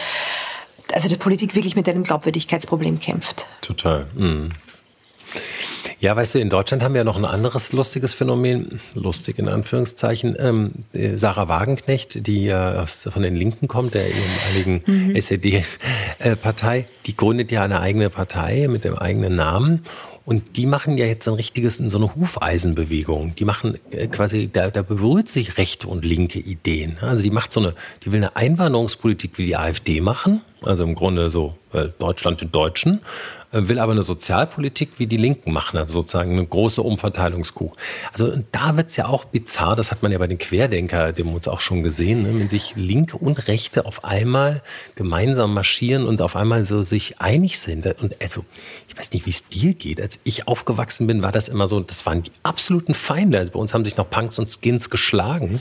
[SPEAKER 3] also die Politik wirklich mit einem Glaubwürdigkeitsproblem kämpft.
[SPEAKER 2] Total. Hm. Ja, weißt du, in Deutschland haben wir ja noch ein anderes lustiges Phänomen, lustig in Anführungszeichen. Ähm, äh, Sarah Wagenknecht, die ja äh, von den Linken kommt, der ehemaligen mhm. SED-Partei, die gründet ja eine eigene Partei mit dem eigenen Namen Und die machen ja jetzt ein richtiges, so eine Hufeisenbewegung. Die machen äh, quasi, da, da berührt sich rechte und linke Ideen. Also die macht so eine, die will eine Einwanderungspolitik wie die AfD machen. Also im Grunde so äh, Deutschland den Deutschen, äh, will aber eine Sozialpolitik wie die Linken machen, also sozusagen eine große Umverteilungskuh. Also da wird es ja auch bizarr, das hat man ja bei den Querdenker-Demos auch schon gesehen, ne? wenn sich Linke und Rechte auf einmal gemeinsam marschieren und auf einmal so sich einig sind. Und also, ich weiß nicht, wie es dir geht. Als ich aufgewachsen bin, war das immer so, das waren die absoluten Feinde. Also bei uns haben sich noch Punks und Skins geschlagen.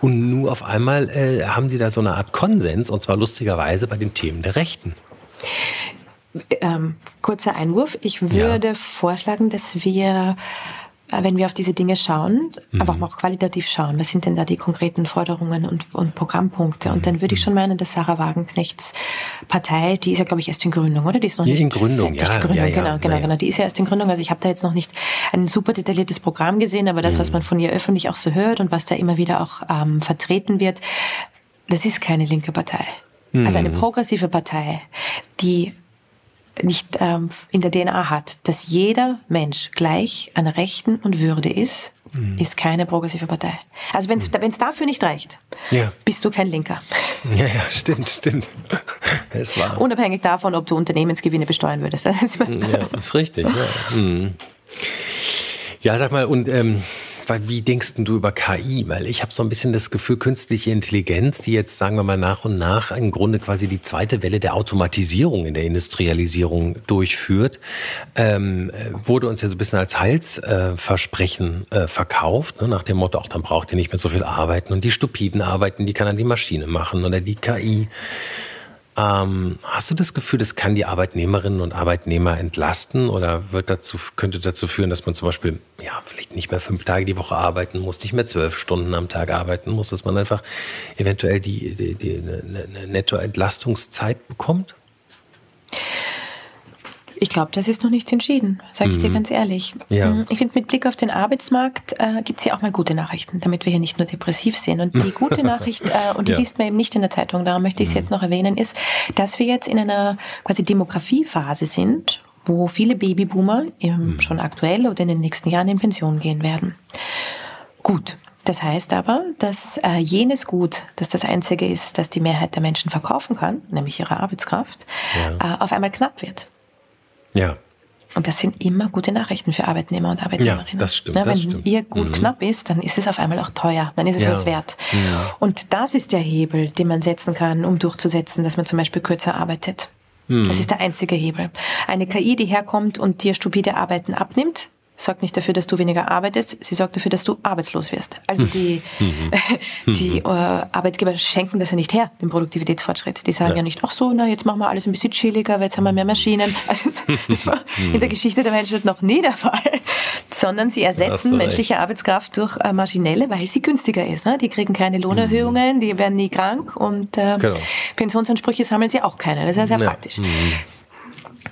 [SPEAKER 2] Und nur auf einmal äh, haben sie da so eine Art Konsens, und zwar lustigerweise bei den Themen der Rechten.
[SPEAKER 3] Ähm, kurzer Einwurf. Ich würde ja. vorschlagen, dass wir wenn wir auf diese Dinge schauen, mhm. aber auch qualitativ schauen, was sind denn da die konkreten Forderungen und, und Programmpunkte? Und dann würde ich mhm. schon meinen, dass Sarah Wagenknechts Partei, die ist ja, glaube ich, erst in Gründung, oder? Die ist noch
[SPEAKER 2] nicht in Gründung,
[SPEAKER 3] fertig. ja, Gründung, ja, ja, genau, genau, ja. genau. Die ist ja erst in Gründung. Also ich habe da jetzt noch nicht ein super detailliertes Programm gesehen, aber das, mhm. was man von ihr öffentlich auch so hört und was da immer wieder auch ähm, vertreten wird, das ist keine linke Partei. Mhm. Also eine mhm. progressive Partei, die nicht ähm, in der DNA hat, dass jeder Mensch gleich an Rechten und Würde ist, mhm. ist keine progressive Partei. Also wenn es mhm. dafür nicht reicht, ja. bist du kein Linker.
[SPEAKER 2] Ja, ja, stimmt, stimmt.
[SPEAKER 3] Es war. Unabhängig davon, ob du Unternehmensgewinne besteuern würdest.
[SPEAKER 2] Das ist, ja, ist richtig. Ja. Mhm. ja, sag mal, und ähm, weil, wie denkst du über KI? Weil ich habe so ein bisschen das Gefühl, künstliche Intelligenz, die jetzt, sagen wir mal, nach und nach im Grunde quasi die zweite Welle der Automatisierung in der Industrialisierung durchführt, ähm, wurde uns ja so ein bisschen als Heilsversprechen äh, äh, verkauft, ne? nach dem Motto, auch dann braucht ihr nicht mehr so viel arbeiten und die stupiden Arbeiten, die kann dann die Maschine machen oder die KI. Ähm, hast du das Gefühl, das kann die Arbeitnehmerinnen und Arbeitnehmer entlasten oder wird dazu, könnte dazu führen, dass man zum Beispiel ja, vielleicht nicht mehr fünf Tage die Woche arbeiten muss, nicht mehr zwölf Stunden am Tag arbeiten muss, dass man einfach eventuell die, die, die eine, eine Nettoentlastungszeit bekommt?
[SPEAKER 3] Ich glaube, das ist noch nicht entschieden, sage ich mhm. dir ganz ehrlich. Ja. Mhm. Ich finde, mit Blick auf den Arbeitsmarkt äh, gibt es ja auch mal gute Nachrichten, damit wir hier nicht nur depressiv sind. Und die gute Nachricht, äh, und die ja. liest man eben nicht in der Zeitung, darum möchte ich es mhm. jetzt noch erwähnen, ist, dass wir jetzt in einer quasi Demografiephase sind, wo viele Babyboomer eben mhm. schon aktuell oder in den nächsten Jahren in Pension gehen werden. Gut, das heißt aber, dass äh, jenes Gut, das das einzige ist, das die Mehrheit der Menschen verkaufen kann, nämlich ihre Arbeitskraft, ja. äh, auf einmal knapp wird.
[SPEAKER 2] Ja.
[SPEAKER 3] Und das sind immer gute Nachrichten für Arbeitnehmer und Arbeitnehmerinnen.
[SPEAKER 2] Ja, das stimmt. Na,
[SPEAKER 3] wenn
[SPEAKER 2] das stimmt.
[SPEAKER 3] ihr gut mhm. knapp ist, dann ist es auf einmal auch teuer, dann ist es ja. was wert. Ja. Und das ist der Hebel, den man setzen kann, um durchzusetzen, dass man zum Beispiel kürzer arbeitet. Mhm. Das ist der einzige Hebel. Eine KI, die herkommt und dir stupide Arbeiten abnimmt, sorgt nicht dafür, dass du weniger arbeitest, sie sorgt dafür, dass du arbeitslos wirst. Also hm. die, mhm. die äh, Arbeitgeber schenken das ja nicht her, den Produktivitätsfortschritt. Die sagen ja. ja, nicht, ach so, na jetzt machen wir alles ein bisschen chilliger, weil jetzt haben wir mehr Maschinen. Also das war in der Geschichte der Menschheit noch nie der Fall. Sondern sie ersetzen menschliche recht. Arbeitskraft durch äh, maschinelle, weil sie günstiger ist. Ne? Die kriegen keine Lohnerhöhungen, die werden nie krank und äh, genau. Pensionsansprüche sammeln sie auch keine. Das ist ja sehr ja. praktisch.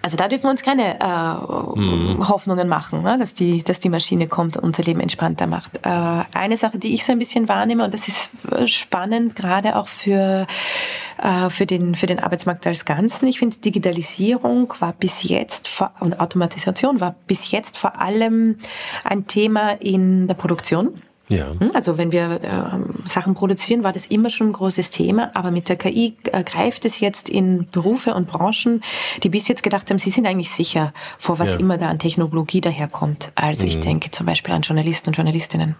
[SPEAKER 3] Also da dürfen wir uns keine äh, mhm. Hoffnungen machen, ne? dass, die, dass die Maschine kommt und unser Leben entspannter macht. Äh, eine Sache, die ich so ein bisschen wahrnehme, und das ist spannend, gerade auch für, äh, für, den, für den Arbeitsmarkt als Ganzen, ich finde, Digitalisierung war bis jetzt und Automatisation war bis jetzt vor allem ein Thema in der Produktion. Ja. Hm, also wenn wir äh, Sachen produzieren, war das immer schon ein großes Thema, aber mit der KI äh, greift es jetzt in Berufe und Branchen, die bis jetzt gedacht haben, sie sind eigentlich sicher, vor was ja. immer da an Technologie daherkommt. Also mhm. ich denke zum Beispiel an Journalisten und Journalistinnen.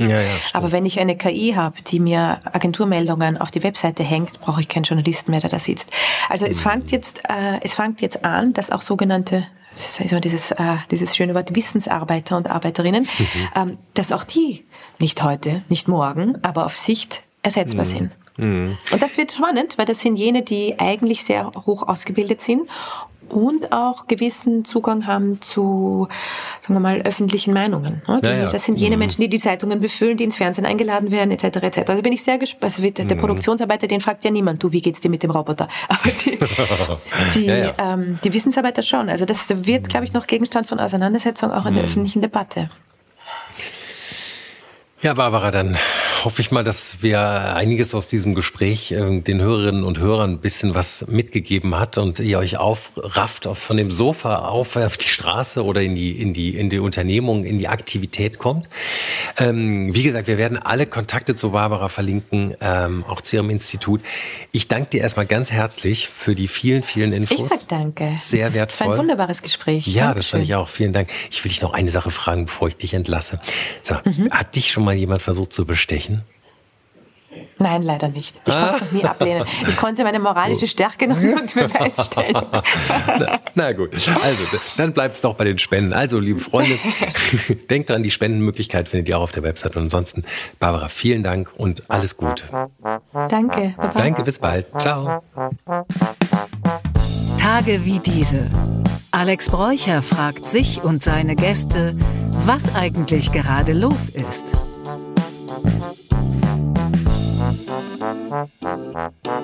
[SPEAKER 3] Ja, ja, Aber wenn ich eine KI habe, die mir Agenturmeldungen auf die Webseite hängt, brauche ich keinen Journalisten mehr, der da sitzt. Also es mhm. fängt jetzt, äh, es fängt jetzt an, dass auch sogenannte das ist dieses, äh, dieses schöne Wort Wissensarbeiter und Arbeiterinnen, mhm. ähm, dass auch die nicht heute, nicht morgen, aber auf Sicht ersetzbar mhm. sind. Mhm. Und das wird spannend, weil das sind jene, die eigentlich sehr hoch ausgebildet sind und auch gewissen Zugang haben zu, sagen wir mal, öffentlichen Meinungen. Die, ja, ja. Das sind jene mhm. Menschen, die die Zeitungen befüllen, die ins Fernsehen eingeladen werden, etc. etc. Also bin ich sehr gespannt. Also der, der mhm. Produktionsarbeiter, den fragt ja niemand, du, wie geht's dir mit dem Roboter? Aber die, die, ja, ähm, die Wissensarbeiter schon. Also das wird, glaube ich, noch Gegenstand von Auseinandersetzung auch in der mhm. öffentlichen Debatte.
[SPEAKER 2] Ja, Barbara, dann hoffe ich mal, dass wir einiges aus diesem Gespräch äh, den Hörerinnen und Hörern ein bisschen was mitgegeben hat und ihr euch aufrafft auf, von dem Sofa auf, auf die Straße oder in die, in die, in die Unternehmung, in die Aktivität kommt. Ähm, wie gesagt, wir werden alle Kontakte zu Barbara verlinken, ähm, auch zu ihrem Institut. Ich danke dir erstmal ganz herzlich für die vielen, vielen Infos.
[SPEAKER 3] Ich sag danke.
[SPEAKER 2] Sehr wertvoll.
[SPEAKER 3] Das war ein wunderbares Gespräch.
[SPEAKER 2] Ja, Dankeschön. das fand ich auch. Vielen Dank. Ich will dich noch eine Sache fragen, bevor ich dich entlasse. So, mhm. Hat dich schon mal jemand versucht zu bestechen?
[SPEAKER 3] Nein, leider nicht. Ich ah. konnte es noch nie ablehnen. Ich konnte meine moralische Stärke noch nie unter Beweis stellen.
[SPEAKER 2] Na, na, gut, also dann bleibt es doch bei den Spenden. Also, liebe Freunde, denkt dran, die Spendenmöglichkeit findet ihr auch auf der Website. Und ansonsten, Barbara, vielen Dank und alles Gute.
[SPEAKER 3] Danke.
[SPEAKER 2] Baba. Danke, bis bald. Ciao.
[SPEAKER 1] Tage wie diese. Alex Bräucher fragt sich und seine Gäste, was eigentlich gerade los ist. Ha ha ha ha.